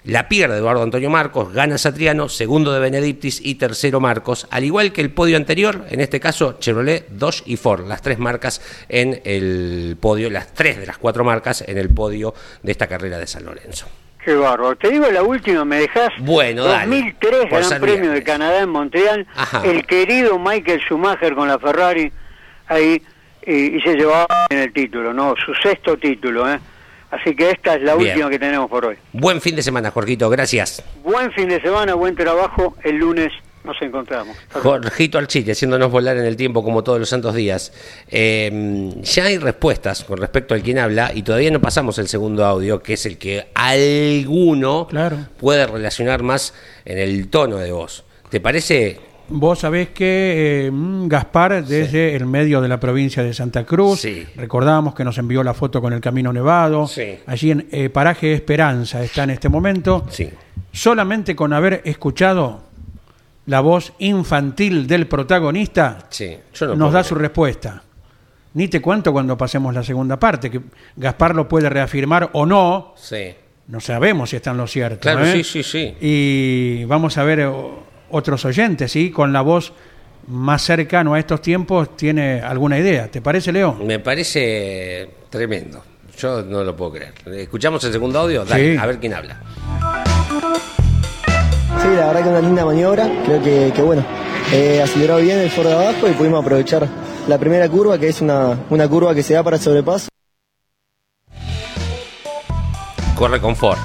La pierde Eduardo Antonio Marcos, gana Satriano, segundo de Benedictis y tercero Marcos, al igual que el podio anterior, en este caso Chevrolet, Dodge y Ford, las tres marcas en el podio, las tres de las cuatro marcas en el podio de esta carrera de San Lorenzo. Qué bárbaro. Te digo la última, ¿me dejás? Bueno, dale. 2003, Por Gran Premio de. Canadá en Montreal. Ajá. El querido Michael Schumacher con la Ferrari ahí y, y se llevaba en el título, ¿no? Su sexto título, ¿eh? Así que esta es la Bien. última que tenemos por hoy. Buen fin de semana, Jorgito, gracias. Buen fin de semana, buen trabajo. El lunes nos encontramos. Jorgito Archite, haciéndonos volar en el tiempo como todos los santos días. Eh, ya hay respuestas con respecto al quien habla y todavía no pasamos el segundo audio, que es el que alguno Claro. puede relacionar más en el tono de voz. ¿Te parece? Vos sabés que eh, mm, Gaspar, desde el medio de la provincia de Santa Cruz, Sí. recordamos que nos envió la foto con el Camino Nevado, Sí. allí en eh, Paraje Esperanza está en este momento, Sí. solamente con haber escuchado la voz infantil del protagonista, no nos da su respuesta. Ni te cuento cuando pasemos la segunda parte, que Gaspar lo puede reafirmar o no, Sí. no sabemos si está en lo cierto. Claro, ¿eh? sí, sí, sí. Y vamos a ver eh, otros oyentes, ¿sí? Con la voz más cercano a estos tiempos, ¿tiene alguna idea? ¿Te parece, Leo? Me parece tremendo. Yo no lo puedo creer. ¿Escuchamos el segundo audio? Dale, Sí. a ver quién habla. Sí, la verdad que una linda maniobra. Creo que, que bueno, eh, aceleró bien el Ford de abajo y pudimos aprovechar la primera curva, que es una, una curva que se da para sobrepaso. Corre con Ford.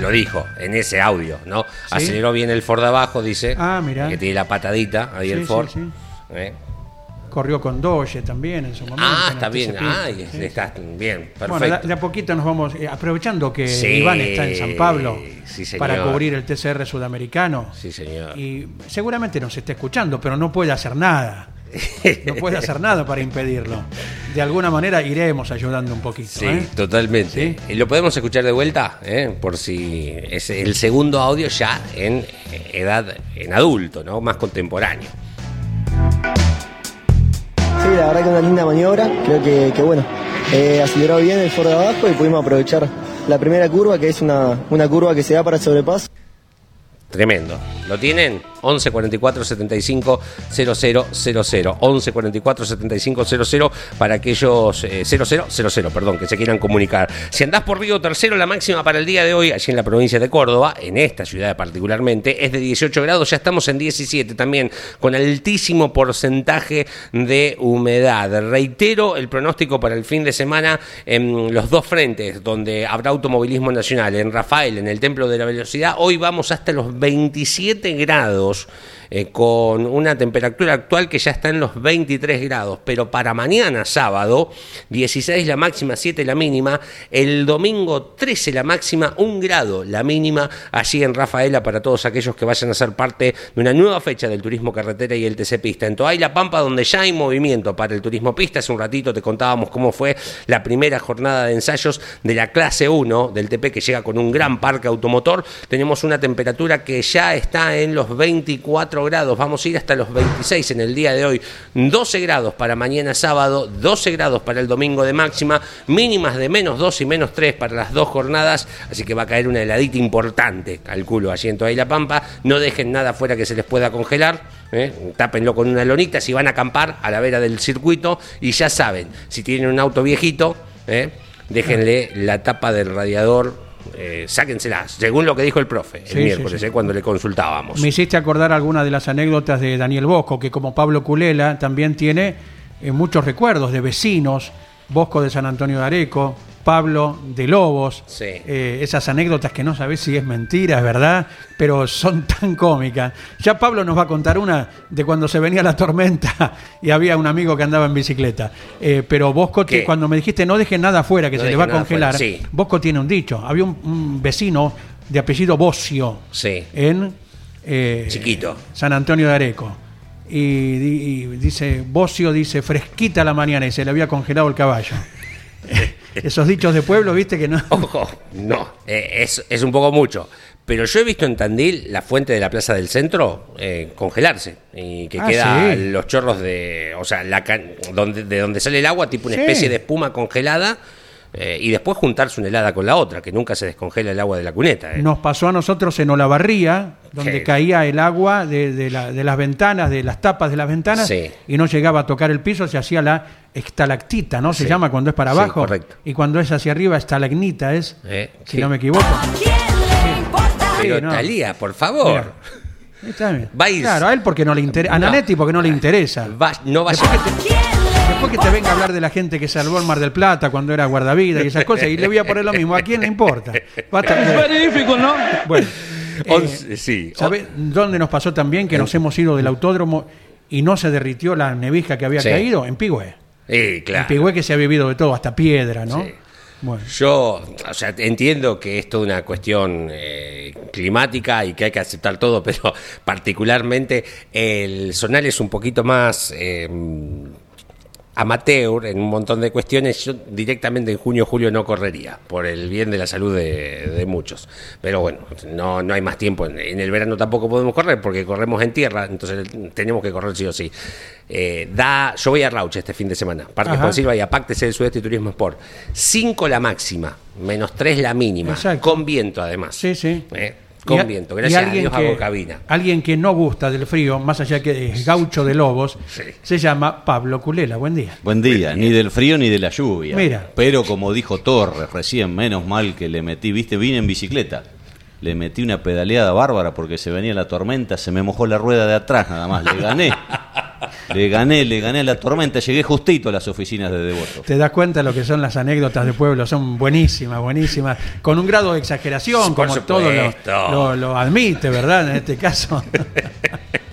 Lo dijo en ese audio, ¿no? Aceleró bien el Ford abajo, dice. Ah, mirá. Que tiene la patadita ahí Sí, el Ford. sí. ¿Eh? Corrió con Doge también en su momento. Ah, está bien. Sí. está bien. Bueno, de, Perfecto. a poquito nos vamos, eh, aprovechando que Iván está en San Pablo para cubrir el TCR sudamericano. Sí, señor. Y seguramente nos está escuchando, pero no puede hacer nada. No puede hacer nada para impedirlo. De alguna manera iremos ayudando un poquito. Sí, ¿eh? totalmente. Sí. ¿Y lo podemos escuchar de vuelta? ¿eh? Por si es el segundo audio ya en edad, en adulto, ¿no? Más contemporáneo. Sí, la verdad que una linda maniobra. Creo que, que bueno, eh, aceleró bien el Ford de abajo y pudimos aprovechar la primera curva, que es una, una curva que se da para sobrepaso. Tremendo. ¿Lo tienen? 11 44 75 00 00. 11 44 75 00 para aquellos eh, 00 00, perdón, que se quieran comunicar. Si andás por Río Tercero, la máxima para el día de hoy, allí en la provincia de Córdoba, en esta ciudad particularmente, es de 18 grados. Ya estamos en 17 también, con altísimo porcentaje de humedad. Reitero el pronóstico para el fin de semana en los dos frentes, donde habrá automovilismo nacional, en Rafael, en el Templo de la Velocidad. Hoy vamos hasta los 27 grados. nós eh, con una temperatura actual que ya está en los 23 grados, pero para mañana sábado 16 la máxima, 7 la mínima, el domingo 13 la máxima, 1 grado la mínima allí en Rafaela para todos aquellos que vayan a ser parte de una nueva fecha del turismo carretera y el TC Pista. En Toay La Pampa donde ya hay movimiento para el turismo pista, hace un ratito te contábamos cómo fue la primera jornada de ensayos de la clase 1 del TP que llega con un gran parque automotor, tenemos una temperatura que ya está en los 24 24 grados, vamos a ir hasta los 26 en el día de hoy, 12 grados para mañana sábado, 12 grados para el domingo de máxima, mínimas de menos 2 y menos 3 para las dos jornadas, así que va a caer una heladita importante, calculo, en toda La Pampa, no dejen nada fuera que se les pueda congelar, ¿eh? tápenlo con una lonita si van a acampar a la vera del circuito y ya saben, si tienen un auto viejito, ¿eh? déjenle la tapa del radiador eh, sáquensela, según lo que dijo el profe el Sí, sí, miércoles, sí. eh, cuando le consultábamos. Me hiciste acordar algunas de las anécdotas de Daniel Bosco, que como Pablo Culela también tiene eh, muchos recuerdos de vecinos, Bosco de San Antonio de Areco, Pablo de Lobos, Sí. eh, esas anécdotas que no sabés si es mentira, es verdad, pero son tan cómicas. Ya Pablo nos va a contar una de cuando se venía la tormenta y había un amigo que andaba en bicicleta. Eh, pero Bosco, cuando me dijiste no dejes nada afuera, que No se le va a congelar, sí. Bosco tiene un dicho. Había un, un vecino de apellido Bocio Sí. en eh, Chiquito. San Antonio de Areco. Y, y dice, Bocio dice, fresquita la mañana y se le había congelado el caballo. Esos dichos de pueblo, viste que no. Ojo, no, eh, es, es un poco mucho. Pero yo he visto en Tandil la fuente de la plaza del centro eh, congelarse y que Ah, queda sí. los chorros de, o sea, la can- donde, de donde sale el agua, tipo una Sí. especie de espuma congelada eh, y después juntarse una helada con la otra, que nunca se descongela el agua de la cuneta. eh. Nos pasó a nosotros en Olavarría, donde Sí. caía el agua de, de la- de las ventanas, de las tapas de las ventanas, Sí. y no llegaba a tocar el piso, se hacía la estalactita, ¿no? Se Sí. llama cuando es para Sí, abajo. correcto. Y cuando es hacia arriba, estalagmita es, Eh, si sí. no me equivoco. Pero Sí, no. Talía, por favor. Mira. Está bien. Va a ir- Claro, a él porque no le interesa. A No. Nanetti porque no le interesa. Va- no después que te venga a hablar de la gente que salvó el Mar del Plata cuando era guardavidas y esas cosas, y le voy a poner lo mismo. ¿A quién le importa? Va a estar- Magnífico, ¿no? Bueno, Once- sí. ¿sabés dónde nos pasó también que nos hemos ido del autódromo y no se derritió la nevija que había Sí. caído? En Pigüé. Eh, claro. En Pigüé que se ha vivido de todo, hasta piedra, ¿no? Sí. Bueno. Yo, o sea, entiendo que es toda una cuestión eh, climática y que hay que aceptar todo, pero particularmente el zonal es un poquito más eh, amateur en un montón de cuestiones. Yo directamente en junio o julio no correría, por el bien de la salud de, de muchos. Pero bueno, no, no hay más tiempo. En, en el verano tampoco podemos correr porque corremos en tierra, entonces tenemos que correr sí o sí. Eh, da, yo voy a Rauch este fin de semana, Parque. Juan Silva y a Pactes del Sudeste y Turismo Sport. 5 la máxima, menos 3 la mínima, Exacto. con viento además. Sí, sí. Eh, con a- viento, y gracias a alguien Dios que- hago cabina. Alguien que no gusta del frío, más allá que es gaucho de lobos, Sí. se llama Pablo Culela. Buen día. Buen día, ni del frío ni de la lluvia. Mira. Pero como dijo Torres recién, menos mal que le metí, viste, vine en bicicleta. Le metí una pedaleada bárbara porque se venía la tormenta, se me mojó la rueda de atrás nada más, le gané. le gané, le gané a la tormenta, llegué justito a las oficinas de Devoto. Te das cuenta lo que son las anécdotas de pueblo, son buenísimas, buenísimas, con un grado de exageración, Por como todo lo, supuesto. lo- lo admite, ¿verdad? En este caso,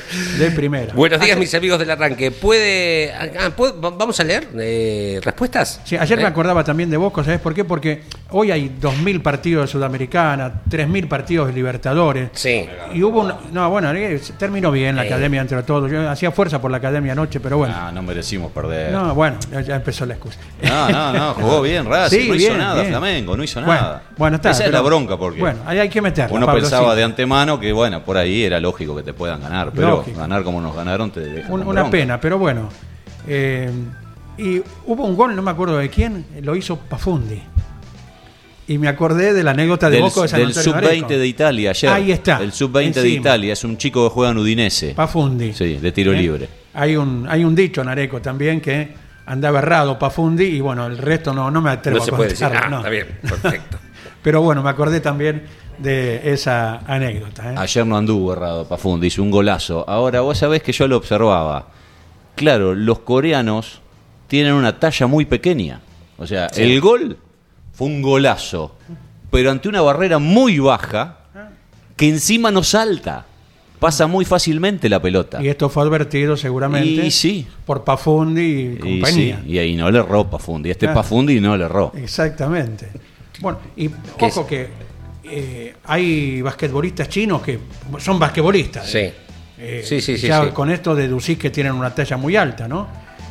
de primera. Buenos días, mis amigos del arranque. ¿Puede, ah, ¿puedo- vamos a leer eh, respuestas? Sí, ayer ¿Eh? me acordaba también de Bosco, ¿sabes por qué? Porque hoy hay 2.000 partidos de Sudamericana, 3.000 partidos de Libertadores. Sí. Y hubo un... No, bueno, eh, terminó bien la Eh. academia entre todos. Yo hacía fuerza por la academia anoche, pero bueno. Ah, no merecimos perder. No, bueno, ya- empezó la excusa. No, no, no, jugó bien Racing, Sí, no hizo bien, nada bien. Flamengo, no hizo Bueno, nada. bueno, está, Esa es pero- la bronca porque Bueno, ahí hay que meterla, uno Pablo, pensaba sí. de antemano que bueno, por ahí era lógico que te puedan ganar, pero Lógico. ganar como nos ganaron te deja Un- una pena, pero bueno. Eh, y hubo un gol, no me acuerdo de quién, lo hizo Pafundi. Y me acordé de la anécdota de Del, Bosco de San del Antonio de Areco. sub-20 de Italia ayer. Ahí está, El sub-20 de. Italia es un chico que juega en Udinese. Pafundi. Sí, de tiro ¿Eh? libre. Hay un, hay un dicho en Areco también que andaba errado Pafundi y bueno, el resto no, no me atrevo No se a puede decir. Ah, no. está bien, perfecto. Pero bueno, me acordé también de esa anécdota. ¿eh? Ayer no anduvo errado Pafundi, hizo un golazo. Ahora, vos sabés que yo lo observaba. Claro, los coreanos tienen una talla muy pequeña. O sea, el gol fue un golazo, pero ante una barrera muy baja que encima no salta. Pasa muy fácilmente la pelota. Y esto fue advertido seguramente Y sí. por Pafundi y Y, sí, compañía. y ahí no le erró Pafundi. Este Ah. Pafundi no le erró. Exactamente. Bueno, y ¿Qué ojo que eh, hay basquetbolistas chinos que son basquetbolistas. Sí. ¿eh? Eh, Sí, sí, sí, ya sí. con esto deducís que tienen una talla muy alta, ¿no?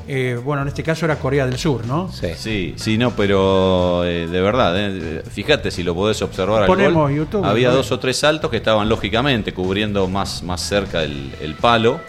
Eh, bueno, en este caso era Corea del Sur, ¿no? Sí. Sí, sí, no, pero eh, de verdad, eh, fíjate si lo podés observar al Ponemos gol, YouTube, había dos o tres saltos que estaban lógicamente cubriendo más, más cerca el, el palo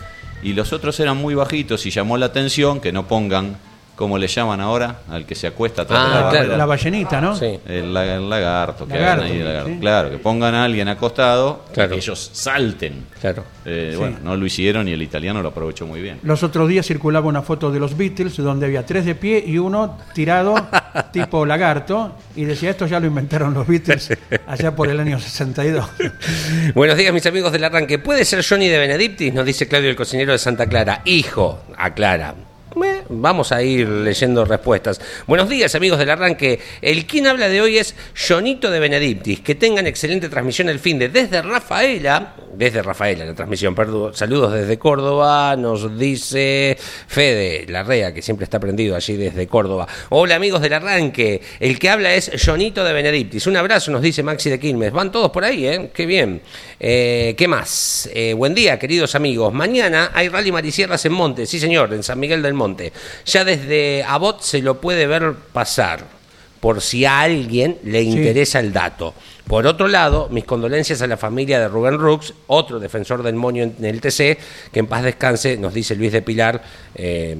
y los otros eran muy bajitos y llamó la atención que no pongan, como le llaman ahora, al que se acuesta atrás Ah, de la claro. barrera. La ballenita, ¿no? Sí. El, la- el lagarto, que Lagarto, hagan ahí el lagarto. sí. Claro, que pongan a alguien acostado Claro. y que ellos salten. Claro. Eh, Sí. Bueno, no lo hicieron y el italiano lo aprovechó muy bien. Los otros días circulaba una foto de los Beatles donde había tres de pie y uno tirado tipo lagarto y decía esto ya lo inventaron los Beatles allá por el año 62. Buenos días, mis amigos del arranque. ¿Puede ser Johnny de Benedictis? Nos dice Claudio, el cocinero de Santa Clara. Hijo, aclara. Vamos a ir leyendo respuestas. Buenos días, amigos del arranque. El quien habla de hoy es Jonito de Benedictis. Que tengan excelente transmisión el fin de desde Rafaela. Desde Rafaela, la transmisión, perdón. Saludos desde Córdoba. Nos dice Fede Larrea, que siempre está prendido allí desde Córdoba. Hola, amigos del arranque. El que habla es Jonito de Benedictis. Un abrazo, nos dice Maxi de Quilmes. Van todos por ahí, ¿eh? Qué bien. Eh, ¿Qué más? Eh, buen día, queridos amigos. Mañana hay Rally Marisierras en Monte. Sí, señor, en San Miguel del Monte. Ya desde Abot se lo puede ver pasar, por si a alguien le interesa el dato. Por otro lado, mis condolencias a la familia de Rubén Rux, otro defensor del moño en el TC, que en paz descanse, nos dice Luis de Pilar, eh,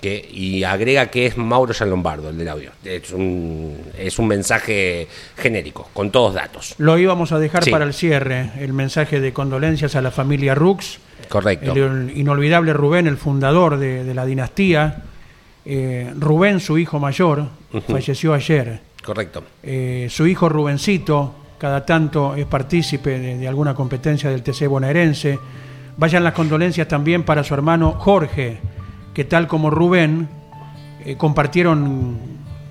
que, y agrega que es Mauro San Lombardo, el del audio. Es un, es un mensaje genérico, con todos datos. Lo íbamos a dejar Sí. para el cierre, el mensaje de condolencias a la familia Rux, Correcto. el inolvidable Rubén, el fundador de, de la dinastía. Eh, Rubén, su hijo mayor, falleció ayer. Correcto. Eh, su hijo Rubencito, cada tanto es partícipe de, de alguna competencia del TC bonaerense. Vayan las condolencias también para su hermano Jorge, que tal como Rubén, eh, compartieron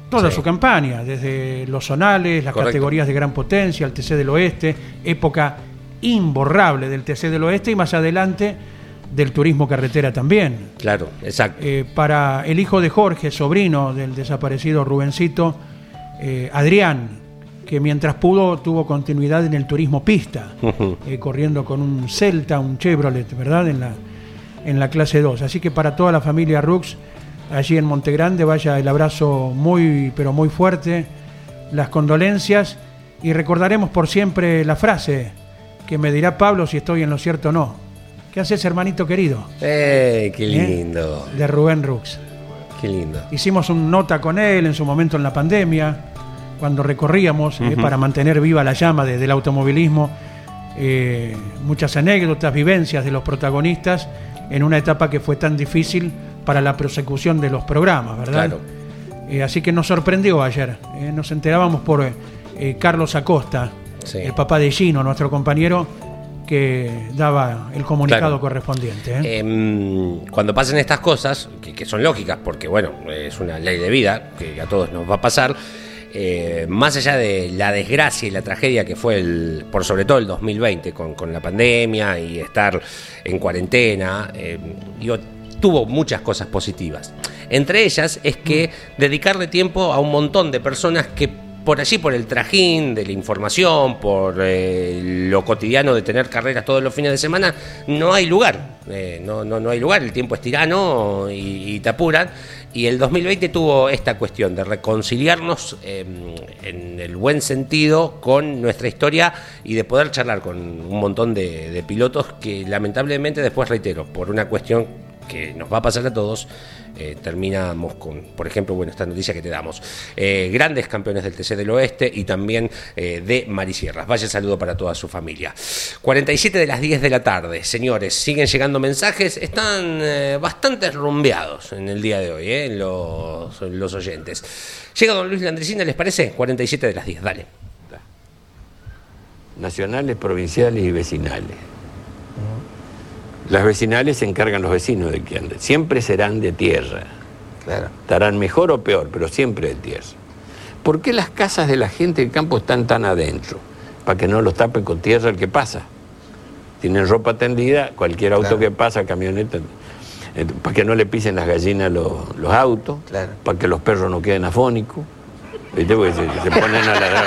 toda Sí. su campaña, desde los zonales, las Correcto. categorías de gran potencia, el TC del Oeste, época imborrable del TC del Oeste y más adelante del turismo carretera también. Claro, exacto. Eh, para el hijo de Jorge, sobrino del desaparecido Rubencito, eh, Adrián, que mientras pudo tuvo continuidad en el turismo pista, eh, corriendo con un Celta, un Chevrolet, ¿verdad? En la, en la clase 2. Así que para toda la familia Rux, allí en Montegrande, vaya el abrazo muy, pero muy fuerte, las condolencias y recordaremos por siempre la frase que me dirá Pablo si estoy en lo cierto o no. ¿Qué haces, hermanito querido? ¡Eh, qué ¿Eh? lindo! De Rubén Rux. ¡Qué lindo! Hicimos una nota con él en su momento en la pandemia, cuando recorríamos eh, para mantener viva la llama de- del automovilismo, eh, muchas anécdotas, vivencias de los protagonistas en una etapa que fue tan difícil para la prosecución de los programas, ¿verdad? Claro. Eh, así que nos sorprendió ayer. nos enterábamos por Carlos Acosta, Sí. el papá de Gino, nuestro compañero, que daba el comunicado Claro. correspondiente. ¿eh? Em, cuando pasen estas cosas, que, que son lógicas, porque bueno, es una ley de vida que a todos nos va a pasar, eh, más allá de la desgracia y la tragedia que fue el, por sobre todo el 2020 con, la pandemia y estar en cuarentena, eh, tuvo muchas cosas positivas. Entre ellas es que dedicarle tiempo a un montón de personas que por allí, por el trajín de la información, por eh, lo cotidiano de tener carreras todos los fines de semana, no hay lugar. Eh, no, no, no hay lugar, el tiempo es tirano y te apuran. Y el 2020 tuvo esta cuestión de reconciliarnos eh, en el buen sentido con nuestra historia y de poder charlar con un montón de, de pilotos que lamentablemente después reitero, por una cuestión que nos va a pasar a todos, eh, terminamos con, por ejemplo, bueno, esta noticia que te damos. Eh, grandes campeones del TC del Oeste y también eh, de Marisierras. Vaya saludo para toda su familia. 47 de las 10 de la tarde, señores, siguen llegando mensajes, están bastante rumbeados en el día de hoy, los, los oyentes. Llega don Luis Landricina, ¿les parece? 47 de las 10, dale. nacionales, provinciales y vecinales. Las vecinales se encargan los vecinos de que anden. Siempre serán de tierra. Estarán mejor o peor, pero siempre de tierra. ¿Por qué las casas de la gente del campo están tan adentro? Para que no los tapen con tierra el que pasa. Tienen ropa tendida, cualquier auto que pasa, camioneta, eh, para que no le pisen las gallinas los, los autos, para que los perros no queden afónicos, ¿viste? Porque se, se ponen a ladrar.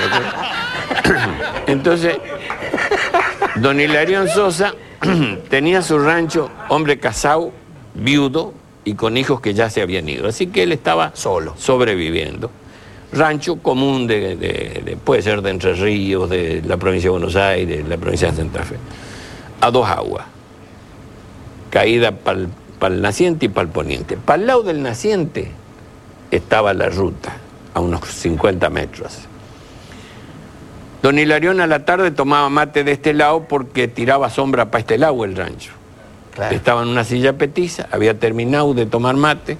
Entonces, don Hilarión Sosa tenía su rancho, hombre casado, viudo, y con hijos que ya se habían ido. Así que él estaba solo, sobreviviendo. Rancho común de, de- de- puede ser de Entre Ríos, de la provincia de Buenos Aires, de la provincia de Santa Fe. A dos aguas. Caída para el naciente y para el poniente. Para el lado del naciente estaba la ruta, a unos 50 metros. Don Hilarión a la tarde tomaba mate de este lado porque tiraba sombra para este lado el rancho. Estaba en una silla petiza, había terminado de tomar mate,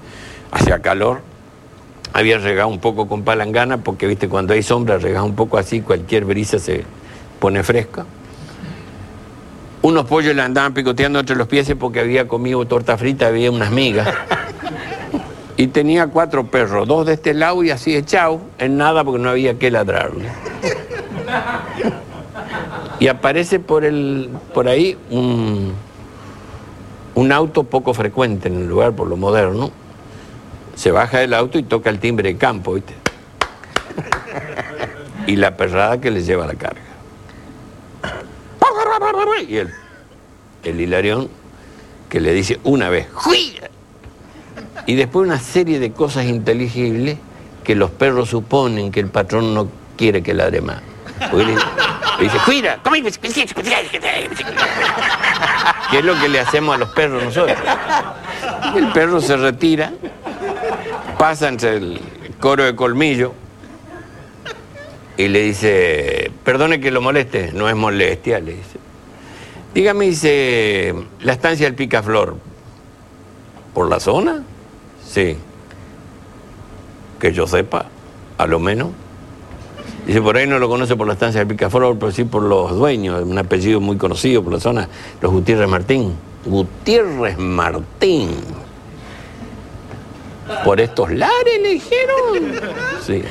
hacía calor, había regado un poco con palangana porque, viste, cuando hay sombra regas un poco así, cualquier brisa se pone fresca. Unos pollos le andaban picoteando entre los pies porque había comido torta frita, había unas migas. Y tenía cuatro perros, dos de este lado y así echados, en nada porque no había que ladrarle. Y aparece por, el, por ahí un, un auto poco frecuente en el lugar, por lo moderno. Se baja del auto y toca el timbre de campo, ¿viste? Y la perrada que le lleva la carga. Y el, el hilarión que le dice una vez. Y después una serie de cosas inteligibles que los perros suponen que el patrón no quiere que ladre más. Porque le, dice, cuida, que es lo que le hacemos a los perros nosotros. El perro se retira, pasa entre el coro de colmillo y le dice, perdone que lo moleste, no es molestia, le dice. Dígame, dice, la estancia del picaflor, ¿por la zona? Sí. Que yo sepa, a lo menos. Dice, por ahí no lo conoce por la estancia del Picaflor, pero sí por los dueños, un apellido muy conocido por la zona, los Gutiérrez Martín. Gutiérrez Martín. Por estos lares le dijeron. Sí.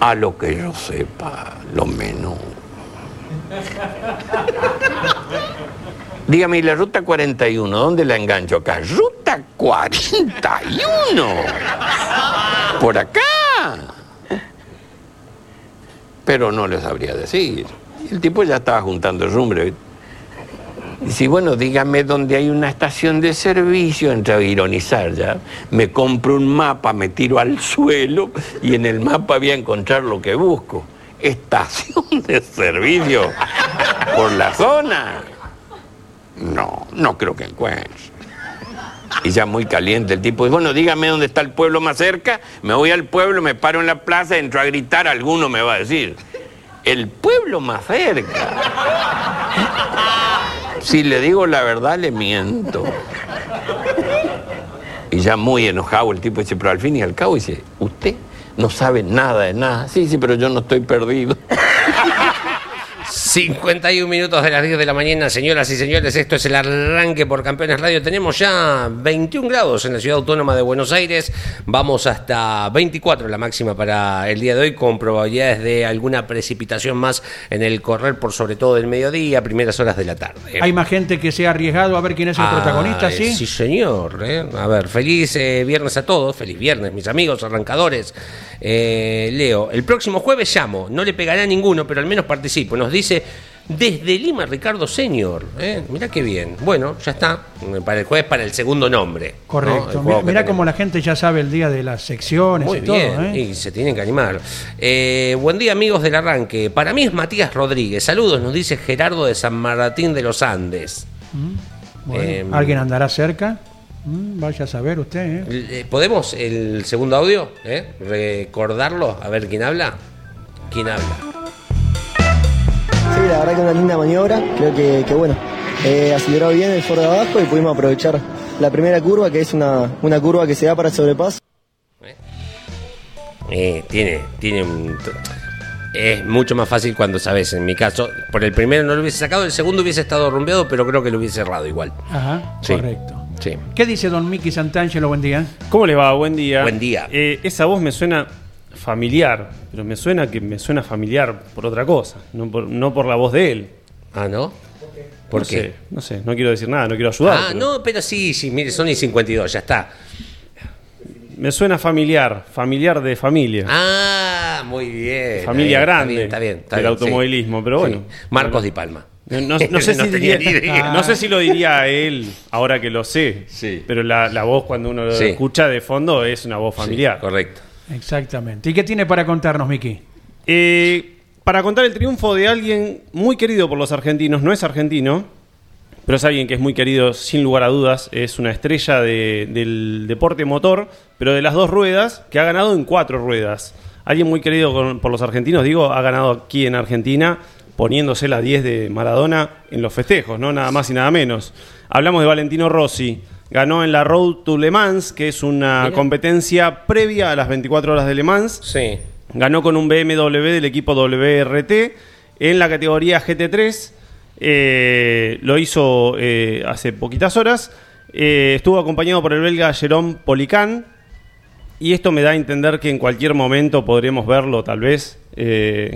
A lo que yo sepa, lo menos. Dígame, ¿y la ruta 41? ¿Dónde la engancho acá? ¡Ruta 41! ¡Por acá! Pero no les sabría decir. El tipo ya estaba juntando rumbre. Dice, bueno, dígame dónde hay una estación de servicio, entre ironizar ya. Me compro un mapa, me tiro al suelo y en el mapa voy a encontrar lo que busco. Estación de servicio por la zona. No, no creo que encuentre. Y ya muy caliente el tipo dice, bueno, dígame dónde está el pueblo más cerca, me voy al pueblo, me paro en la plaza, entro a gritar, alguno me va a decir. El pueblo más cerca. Si le digo la verdad, le miento. Y ya muy enojado el tipo dice, pero al fin y al cabo dice, usted no sabe nada de nada. Sí, sí, pero yo no estoy perdido. 51 minutos de las 10 de la mañana, señoras y señores, esto es el arranque por Campeones Radio. Tenemos ya 21 grados en la ciudad autónoma de Buenos Aires, vamos hasta 24 la máxima para el día de hoy, con probabilidades de alguna precipitación más en el correr por sobre todo del mediodía, primeras horas de la tarde. Hay más gente que se ha arriesgado a ver quién es el Ah, protagonista, ¿sí? Sí, señor. eh. A ver, feliz eh, viernes a todos, feliz viernes, mis amigos arrancadores. Eh, Leo, el próximo jueves llamo, no le pegaré a ninguno, pero al menos participo. Nos dice desde Lima Ricardo Senior. Eh, mirá qué bien. Bueno, ya está. eh, Para el jueves, para el segundo nombre. ¿no? Correcto. Mira tenemos. cómo la gente ya sabe el día de las secciones Muy y todo, ¿eh? y se tienen que animar. Eh, buen día, amigos del arranque. Para mí es Matías Rodríguez. Saludos, nos dice Gerardo de San Martín de los Andes. Bueno, Eh, ¿Alguien andará cerca? Mm, vaya a saber usted, ¿eh? ¿Podemos el segundo audio? Recordarlo, a ver quién habla. ¿Quién habla? Sí, la verdad que una linda maniobra. Creo que, que bueno, eh, aceleró bien el Ford de abajo y pudimos aprovechar la primera curva, que es una, una curva que se da para el sobrepaso. Eh, tiene, tiene un. Es mucho más fácil cuando sabes. En mi caso, por el primero no lo hubiese sacado, el segundo hubiese estado rumbeado, pero creo que lo hubiese cerrado igual. Ajá, Sí. correcto. Sí. ¿Qué dice don Miki Santangelo? Buen día. ¿Cómo le va? Buen día. Buen día. Eh, esa voz me suena familiar, pero me suena que me suena familiar por otra cosa, no por, no por la voz de él. Ah, ¿no? ¿Por no qué? Sé, no sé, no quiero decir nada, no quiero ayudar. Ah, pero no, pero sí, sí, mire, son y 52, ya está. Me suena familiar, familiar de familia. Ah, muy bien. Familia está grande bien, Está bien, está del automovilismo, sí. pero bueno. Sí. Marcos Di Palma. No, sé No si diría- no sé si lo diría él ahora que lo sé. Pero la, la voz cuando uno lo Sí. escucha de fondo es una voz familiar. correcto. Exactamente. ¿Y qué tiene para contarnos, Miki? Eh, para contar el triunfo de alguien muy querido por los argentinos, no es argentino, pero es alguien que es muy querido sin lugar a dudas, es una estrella de- del deporte motor, pero de las dos ruedas, que ha ganado en cuatro ruedas. Alguien muy querido por los argentinos, digo, ha ganado aquí en Argentina poniéndose la 10 de Maradona en los festejos, ¿no? Nada más y nada menos. Hablamos de Valentino Rossi. Ganó en la Road to Le Mans, que es una Mira. competencia previa a las 24 horas de Le Mans. Sí. Ganó con un BMW del equipo WRT en la categoría GT3. Eh, lo hizo eh, hace poquitas horas. Eh, estuvo acompañado por el belga Jerome Polican. Y esto me da a entender que en cualquier momento podremos verlo, tal vez,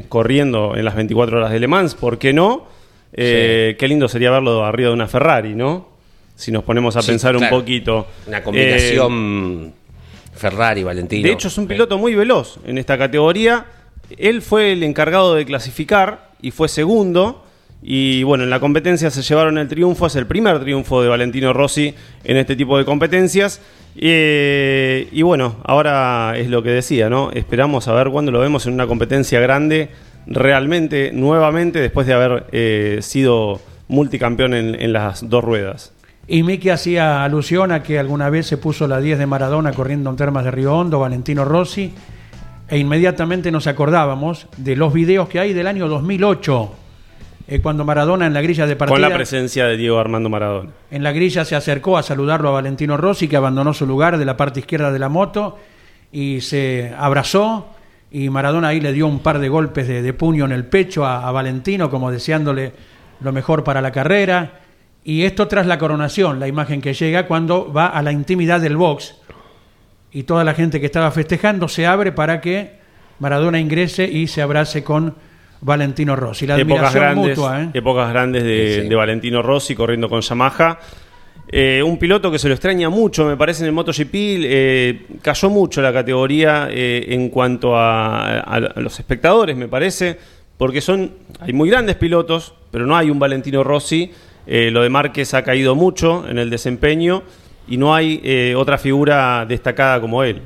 corriendo en las 24 horas de Le Mans. ¿Por qué no? Eh, Qué lindo sería verlo arriba de una Ferrari, ¿no? Si nos ponemos a Sí, pensar claro. un poquito. Una Eh, combinación Ferrari, Valentino. de hecho, es un piloto muy veloz en esta categoría. Él fue el encargado de clasificar y fue segundo. Y bueno, en la competencia se llevaron el triunfo. Es el primer triunfo de Valentino Rossi en este tipo de competencias. Eh, y bueno, ahora es lo que decía, ¿no? Esperamos a ver cuándo lo vemos en una competencia grande, realmente, nuevamente, después de haber eh, sido multicampeón en, en las dos ruedas. Y Miki hacía alusión a que alguna vez se puso la 10 de Maradona corriendo en Termas de Río Hondo, Valentino Rossi, e inmediatamente nos acordábamos de los videos que hay del año 2008, eh, cuando Maradona en la grilla de partida... Con la presencia de Diego Armando Maradona. En la grilla se acercó a saludarlo a Valentino Rossi, que abandonó su lugar de la parte izquierda de la moto y se abrazó. Y Maradona ahí le dio un par de golpes de, de puño en el pecho a, a Valentino, como deseándole lo mejor para la carrera. Y esto tras la coronación, la imagen que llega cuando va a la intimidad del box y toda la gente que estaba festejando se abre para que Maradona ingrese y se abrace con Valentino Rossi. La épocas admiración grandes, mutua, ¿eh? épocas grandes de, Sí, sí. de Valentino Rossi corriendo con Yamaha. Eh, un piloto que se lo extraña mucho, me parece, en el MotoGP. eh, cayó mucho la categoría eh, en cuanto a, a- a los espectadores, me parece, porque son hay muy grandes pilotos, pero no hay un Valentino Rossi. Eh, lo de Márquez ha caído mucho en el desempeño y no hay eh, otra figura destacada como él.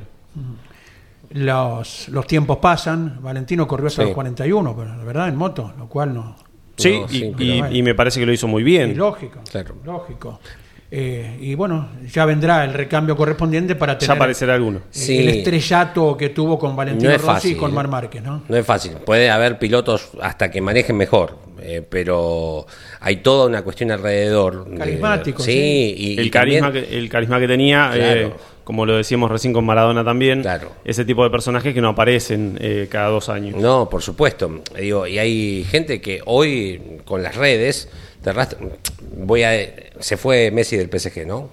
Los, los tiempos pasan. Valentino corrió hasta Sí. los 41, pero la verdad en moto, lo cual no. Sí, No, y, sí, y- pero- y me parece que lo hizo muy Y bien. lógico. Claro. Lógico. Eh, y bueno, ya vendrá el recambio correspondiente para Ya tener aparecerá alguno. eh, Sí. el estrellato que tuvo con Valentino No Rossi fácil, y con ¿eh? Mar Márquez, ¿no? No es fácil. Puede haber pilotos hasta que manejen mejor, eh, pero hay toda una cuestión alrededor. de- Carismático, sí. sí. Y, el, y carisma también- que, el carisma que tenía, Claro. eh, como lo decíamos recién con Maradona también, Claro. ese tipo de personajes que no aparecen eh, cada dos años. No, por supuesto. Digo, y hay gente que hoy con las redes voy a se fue Messi del PSG, ¿no?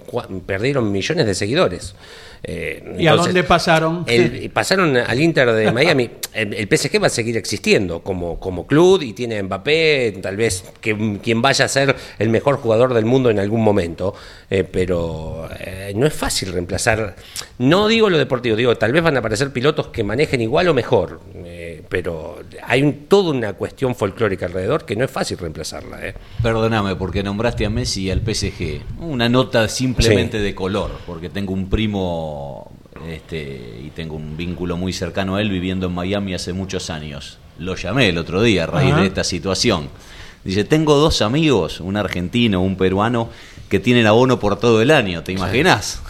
Perdieron millones de seguidores. Eh, ¿Y a dónde pasaron? el- pasaron al Inter de Miami. El, el PSG va a seguir existiendo como, como club y tiene Mbappé, tal vez que, quien vaya a ser el mejor jugador del mundo en algún momento. Eh, pero eh, no es fácil reemplazar. No digo lo deportivo, digo, tal vez van a aparecer pilotos que manejen igual o mejor. Pero hay un, toda una cuestión folclórica alrededor que no es fácil reemplazarla. eh. Perdóname, porque nombraste a Messi y al PSG. Una nota simplemente Sí. de color, porque tengo un primo este, y tengo un vínculo muy cercano a él viviendo en Miami hace muchos años. Lo llamé el otro día a raíz Ajá. de esta situación. Dice, tengo dos amigos, un argentino, un peruano, que tienen abono por todo el año, ¿te imaginas?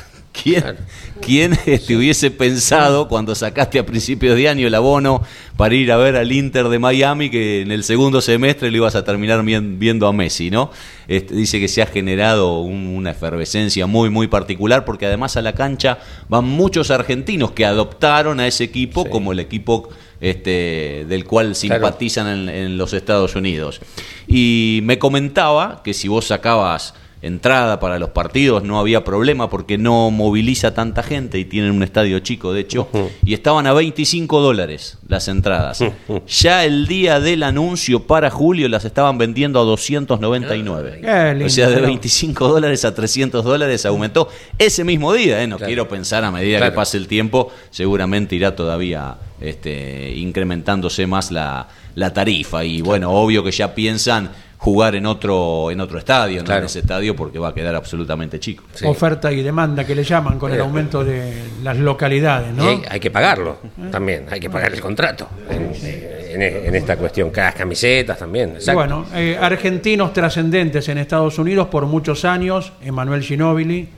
¿Quién, Claro. quién este, hubiese pensado cuando sacaste a principios de año el abono para ir a ver al Inter de Miami que en el segundo semestre lo ibas a terminar vien- viendo a Messi, ¿no? Este, dice que se ha generado un- una efervescencia muy, muy particular porque además a la cancha van muchos argentinos que adoptaron a ese equipo Sí. como el equipo este, del cual Claro. simpatizan en, en los Estados Unidos. Y me comentaba que si vos sacabas entrada para los partidos no había problema porque no moviliza tanta gente y tienen un estadio chico de hecho y estaban a 25 dólares las entradas. Ya el día del anuncio para julio las estaban vendiendo a 299 Qué lindo, o sea de pero- 25 dólares a 300 dólares aumentó ese mismo día ¿eh? no Claro. quiero pensar a medida que pase el tiempo seguramente irá todavía este, incrementándose más la, la tarifa. Y bueno obvio que ya piensan jugar en otro en otro estadio, no en ese estadio porque va a quedar absolutamente chico. Oferta y demanda que le llaman con el Eh, aumento de las localidades, Y ¿no? hay, hay que pagarlo también, hay que pagar el contrato en, en- en esta cuestión. Cada camisetas también. Y exacto. bueno, eh, argentinos trascendentes en Estados Unidos por muchos años, Emanuel Ginóbili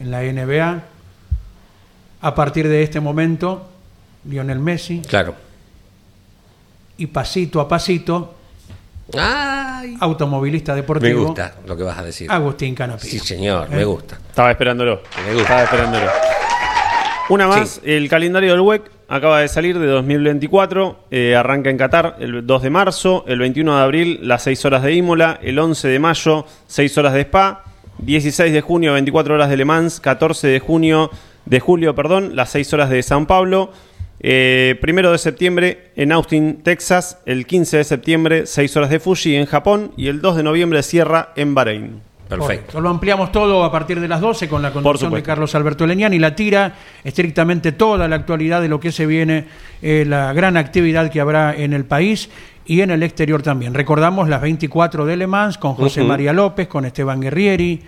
en la NBA. A partir de este momento, Lionel Messi. Claro. Y pasito a pasito, Ay, automovilista me deportivo, gusta lo que vas a decir. Agustín Canapino. Sí, señor, ¿Eh? me gusta. Estaba esperándolo. Me gusta. Estaba esperándolo. Una más, Sí. el calendario del WEC acaba de salir de 2024, eh, arranca en Qatar el 2 de marzo, el 21 de abril las 6 horas de Imola, el 11 de mayo 6 horas de Spa, 16 de junio 24 horas de Le Mans, 14 de junio de julio, perdón, las 6 horas de San Pablo, eh, primero de septiembre en Austin, Texas, el 15 de septiembre 6 horas de Fuji en Japón y el 2 de noviembre cierra en Bahrein. Perfecto. Lo ampliamos todo a partir de las 12 con la conducción de. Carlos Alberto Leñán y la tira estrictamente toda la actualidad de lo que se viene, eh, la gran actividad que habrá en el país y en el exterior también. Recordamos las 24 de Le Mans con José Ujú. María López, con Esteban Guerrieri,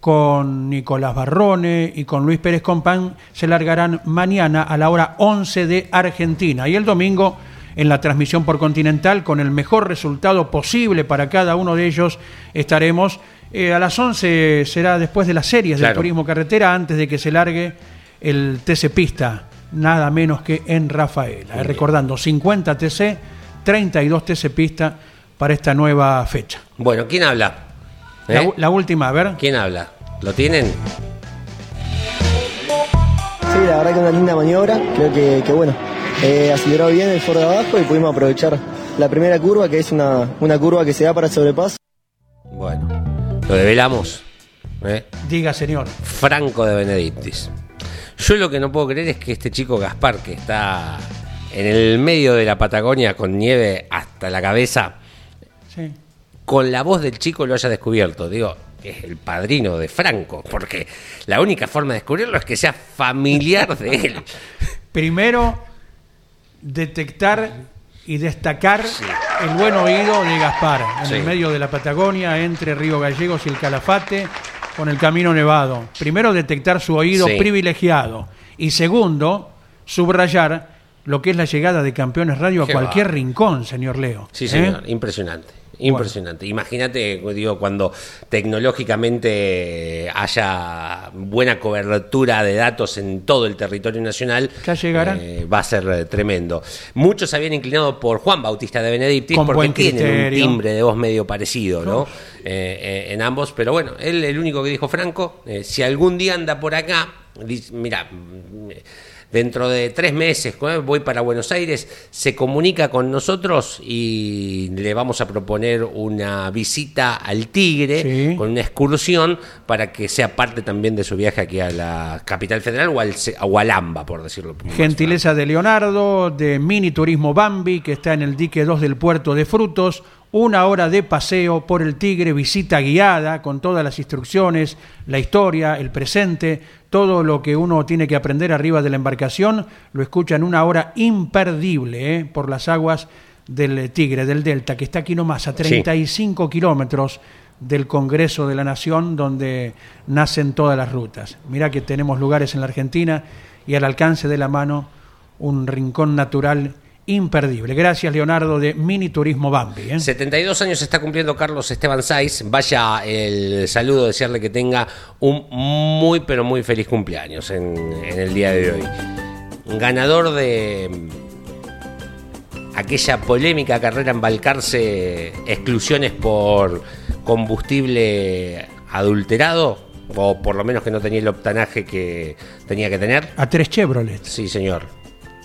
con Nicolás Barrone y con Luis Pérez Compán. Se largarán mañana a la hora 11 de Argentina y el domingo en la transmisión por Continental con el mejor resultado posible para cada uno de ellos estaremos. eh, a las 11 será después de las series del Claro. turismo carretera, antes de que se largue el TC Pista, nada menos que en Rafaela. Eh, recordando, 50 TC, 32 TC Pista para esta nueva fecha. Bueno, ¿quién habla? La, ¿Eh? la última, a ver. ¿Quién habla? ¿Lo tienen? Sí, la verdad que una linda maniobra. Creo que, que bueno, eh, aceleró bien el Ford de abajo y pudimos aprovechar la primera curva, que es una, una curva que se da para sobrepaso. Bueno, lo develamos. ¿eh? Diga, señor. Franco de Benedictis. Yo lo que no puedo creer es que este chico Gaspar, que está en el medio de la Patagonia con nieve hasta la cabeza, Sí. Con la voz del chico lo haya descubierto. Digo, es el padrino de Franco, porque la única forma de descubrirlo es que sea familiar de él. Primero, detectar y destacar el buen oído de Gaspar en Sí. el medio de la Patagonia, entre Río Gallegos y el Calafate, con el Camino Nevado. Primero, detectar su oído Sí. privilegiado. Y segundo, subrayar lo que es la llegada de Campeones Radio a cualquier va. rincón, señor Leo. Sí, ¿Eh? señor, impresionante. Impresionante. Imagínate, digo, cuando tecnológicamente haya buena cobertura de datos en todo el territorio nacional, Ya llegará. eh, va a ser eh, tremendo. Muchos habían inclinado por Juan Bautista de Benedictis Con porque tienen un timbre de voz medio parecido, ¿no? Eh, eh, en ambos, pero bueno, él el único que dijo Franco, si algún día anda por acá, dice, mira, mm, dentro de tres meses ¿eh? voy para Buenos Aires, se comunica con nosotros y le vamos a proponer una visita al Tigre Sí. con una excursión para que sea parte también de su viaje aquí a la capital federal o al, o al AMBA, por decirlo. Gentileza de Leonardo, de Mini Turismo Bambi, que está en el dique 2 del puerto de Frutos. Una hora de paseo por el Tigre, visita guiada con todas las instrucciones, la historia, el presente, todo lo que uno tiene que aprender arriba de la embarcación, lo escucha en una hora imperdible ¿eh? por las aguas del Tigre, del Delta, que está aquí nomás, a 35 kilómetros del Congreso de la Nación, donde nacen todas las rutas. Mira que tenemos lugares en la Argentina y al alcance de la mano un rincón natural imperdible. Gracias, Leonardo, de Mini Turismo Bambi. ¿eh? 72 años está cumpliendo Carlos Esteban Saiz. Vaya el saludo, desearle que tenga un muy, pero muy feliz cumpleaños en, en el día de hoy. Ganador de aquella polémica carrera en Balcarce, exclusiones por combustible adulterado, o por lo menos que no tenía el octanaje que tenía que tener. A tres Chevrolet. Sí, señor.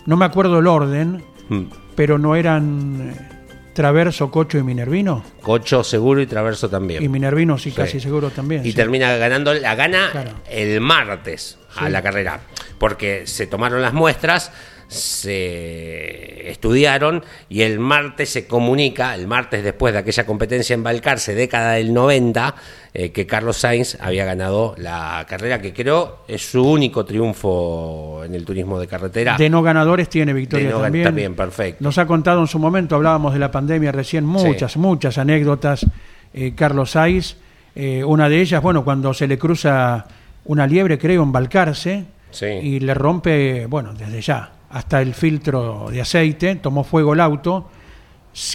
No me acuerdo el orden, Mm. pero no eran eh, Traverso, Cocho y Minervino. Cocho seguro y Traverso también. Y Minervino sí, Sí. casi seguro también. y sí. termina ganando la gana Claro. el martes a la carrera porque se tomaron las muestras se estudiaron y el martes se comunica, el martes después de aquella competencia en Balcarce, década del 90, eh, que Carlos Sainz había ganado la carrera, que creo es su único triunfo en el turismo de carretera. De no ganadores tiene victoria no también. también, perfecto. Nos ha contado en su momento, hablábamos de la pandemia recién, muchas, muchas anécdotas eh, Carlos Saiz. Eh, una de ellas, bueno, cuando se le cruza una liebre, creo, en Balcarce, Sí. y le rompe, bueno, desde ya, hasta el filtro de aceite, tomó fuego el auto,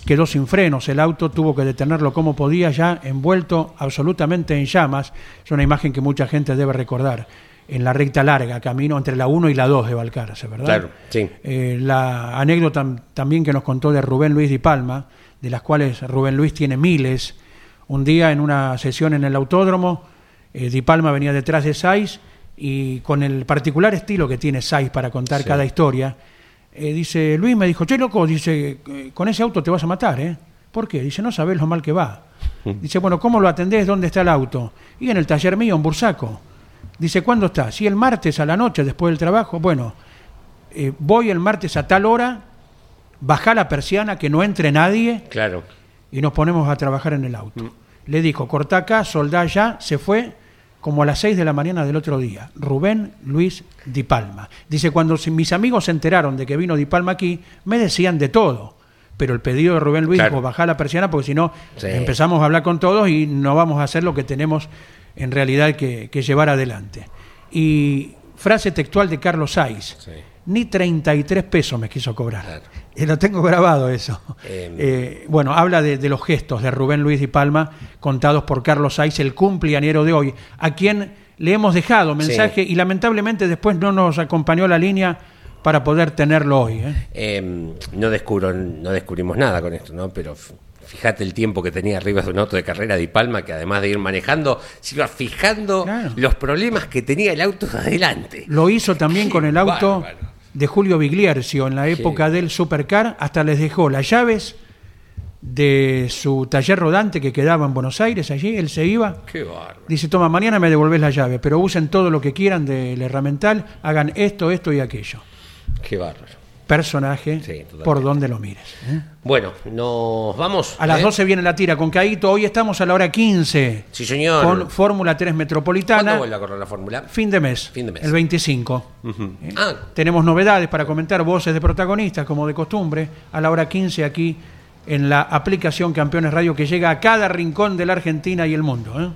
quedó sin frenos, el auto tuvo que detenerlo como podía, ya envuelto absolutamente en llamas. Es una imagen que mucha gente debe recordar, en la recta larga, camino entre la 1 y la 2 de Balcarce, ¿verdad? Claro, sí. Eh, la anécdota tam- también que nos contó de Rubén Luis Di Palma, de las cuales Rubén Luis tiene miles. Un día en una sesión en el autódromo, eh, Di Palma venía detrás de Saiz y con el particular estilo que tiene Saiz para contar cada historia, eh, dice, Luis me dijo, che loco, dice, eh, con ese auto te vas a matar, ¿eh? ¿Por qué? Dice, no sabes lo mal que va. Dice, bueno, ¿cómo lo atendés? ¿Dónde está el auto? Y en el taller mío, en Bursaco. Dice, ¿cuándo está? Si el martes a la noche, después del trabajo, bueno, eh, voy el martes a tal hora, baja la persiana, que no entre nadie, Claro. y nos ponemos a trabajar en el auto. Le dijo, cortá acá, soldá ya, se fue como a las 6 de la mañana del otro día. Rubén Luis Di Palma. Dice, cuando mis amigos se enteraron de que vino Di Palma aquí, me decían de todo. Pero el pedido de Rubén Luis Claro. dijo, bajá la persiana porque si no Sí. empezamos a hablar con todos y no vamos a hacer lo que tenemos en realidad que, que llevar adelante. Y frase textual de Carlos Saiz. Ni 33 pesos me quiso cobrar. Y lo tengo grabado eso. Em. Eh, bueno, habla de, de los gestos de Rubén Luis Di Palma contados por Carlos Saiz, el cumpleañero de hoy, a quien le hemos dejado mensaje y lamentablemente después no nos acompañó la línea para poder tenerlo hoy. ¿eh? Eh, no, descubro, no descubrimos nada con esto, ¿no? Pero fíjate el tiempo que tenía arriba de un auto de carrera de Palma, que además de ir manejando, se iba fijando los problemas que tenía el auto de adelante. Lo hizo también con el auto bárbaro. De Julio Bigliercio en la época del Supercar, hasta les dejó las llaves de su taller rodante que quedaba en Buenos Aires, allí él se iba. Qué bárbaro. Dice, toma, mañana me devolvés la llave, pero usen todo lo que quieran del herramental, hagan esto, esto y aquello. Qué bárbaro. Personaje por donde lo mires. ¿eh? Bueno, nos vamos. A las ¿eh? 12 viene la tira con Caíto, hoy estamos a la hora 15. Sí, señor. Con Fórmula 3 ¿Cuándo Metropolitana, vuelve a correr la fórmula? fin de mes, Fin de mes. el 25. Ujú. ¿eh? Ah, Tenemos novedades para comentar, voces de protagonistas, como de costumbre, a la hora 15 aquí en la aplicación Campeones Radio que llega a cada rincón de la Argentina y el mundo. ¿eh?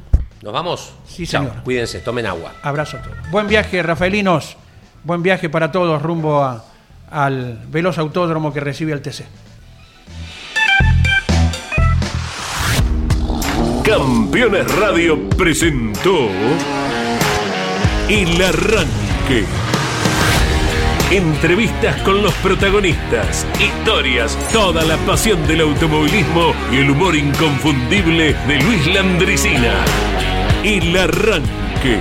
¿nos vamos? Sí, Chao, señor. Cuídense, tomen agua. Abrazo a todos. Buen viaje, Rafaelinos. Buen viaje para todos rumbo a- al veloz autódromo que recibe al TC. Campeones Radio presentó El Arranque. Entrevistas con los protagonistas, historias, toda la pasión del automovilismo y el humor inconfundible de Luis Landricina. El Arranque.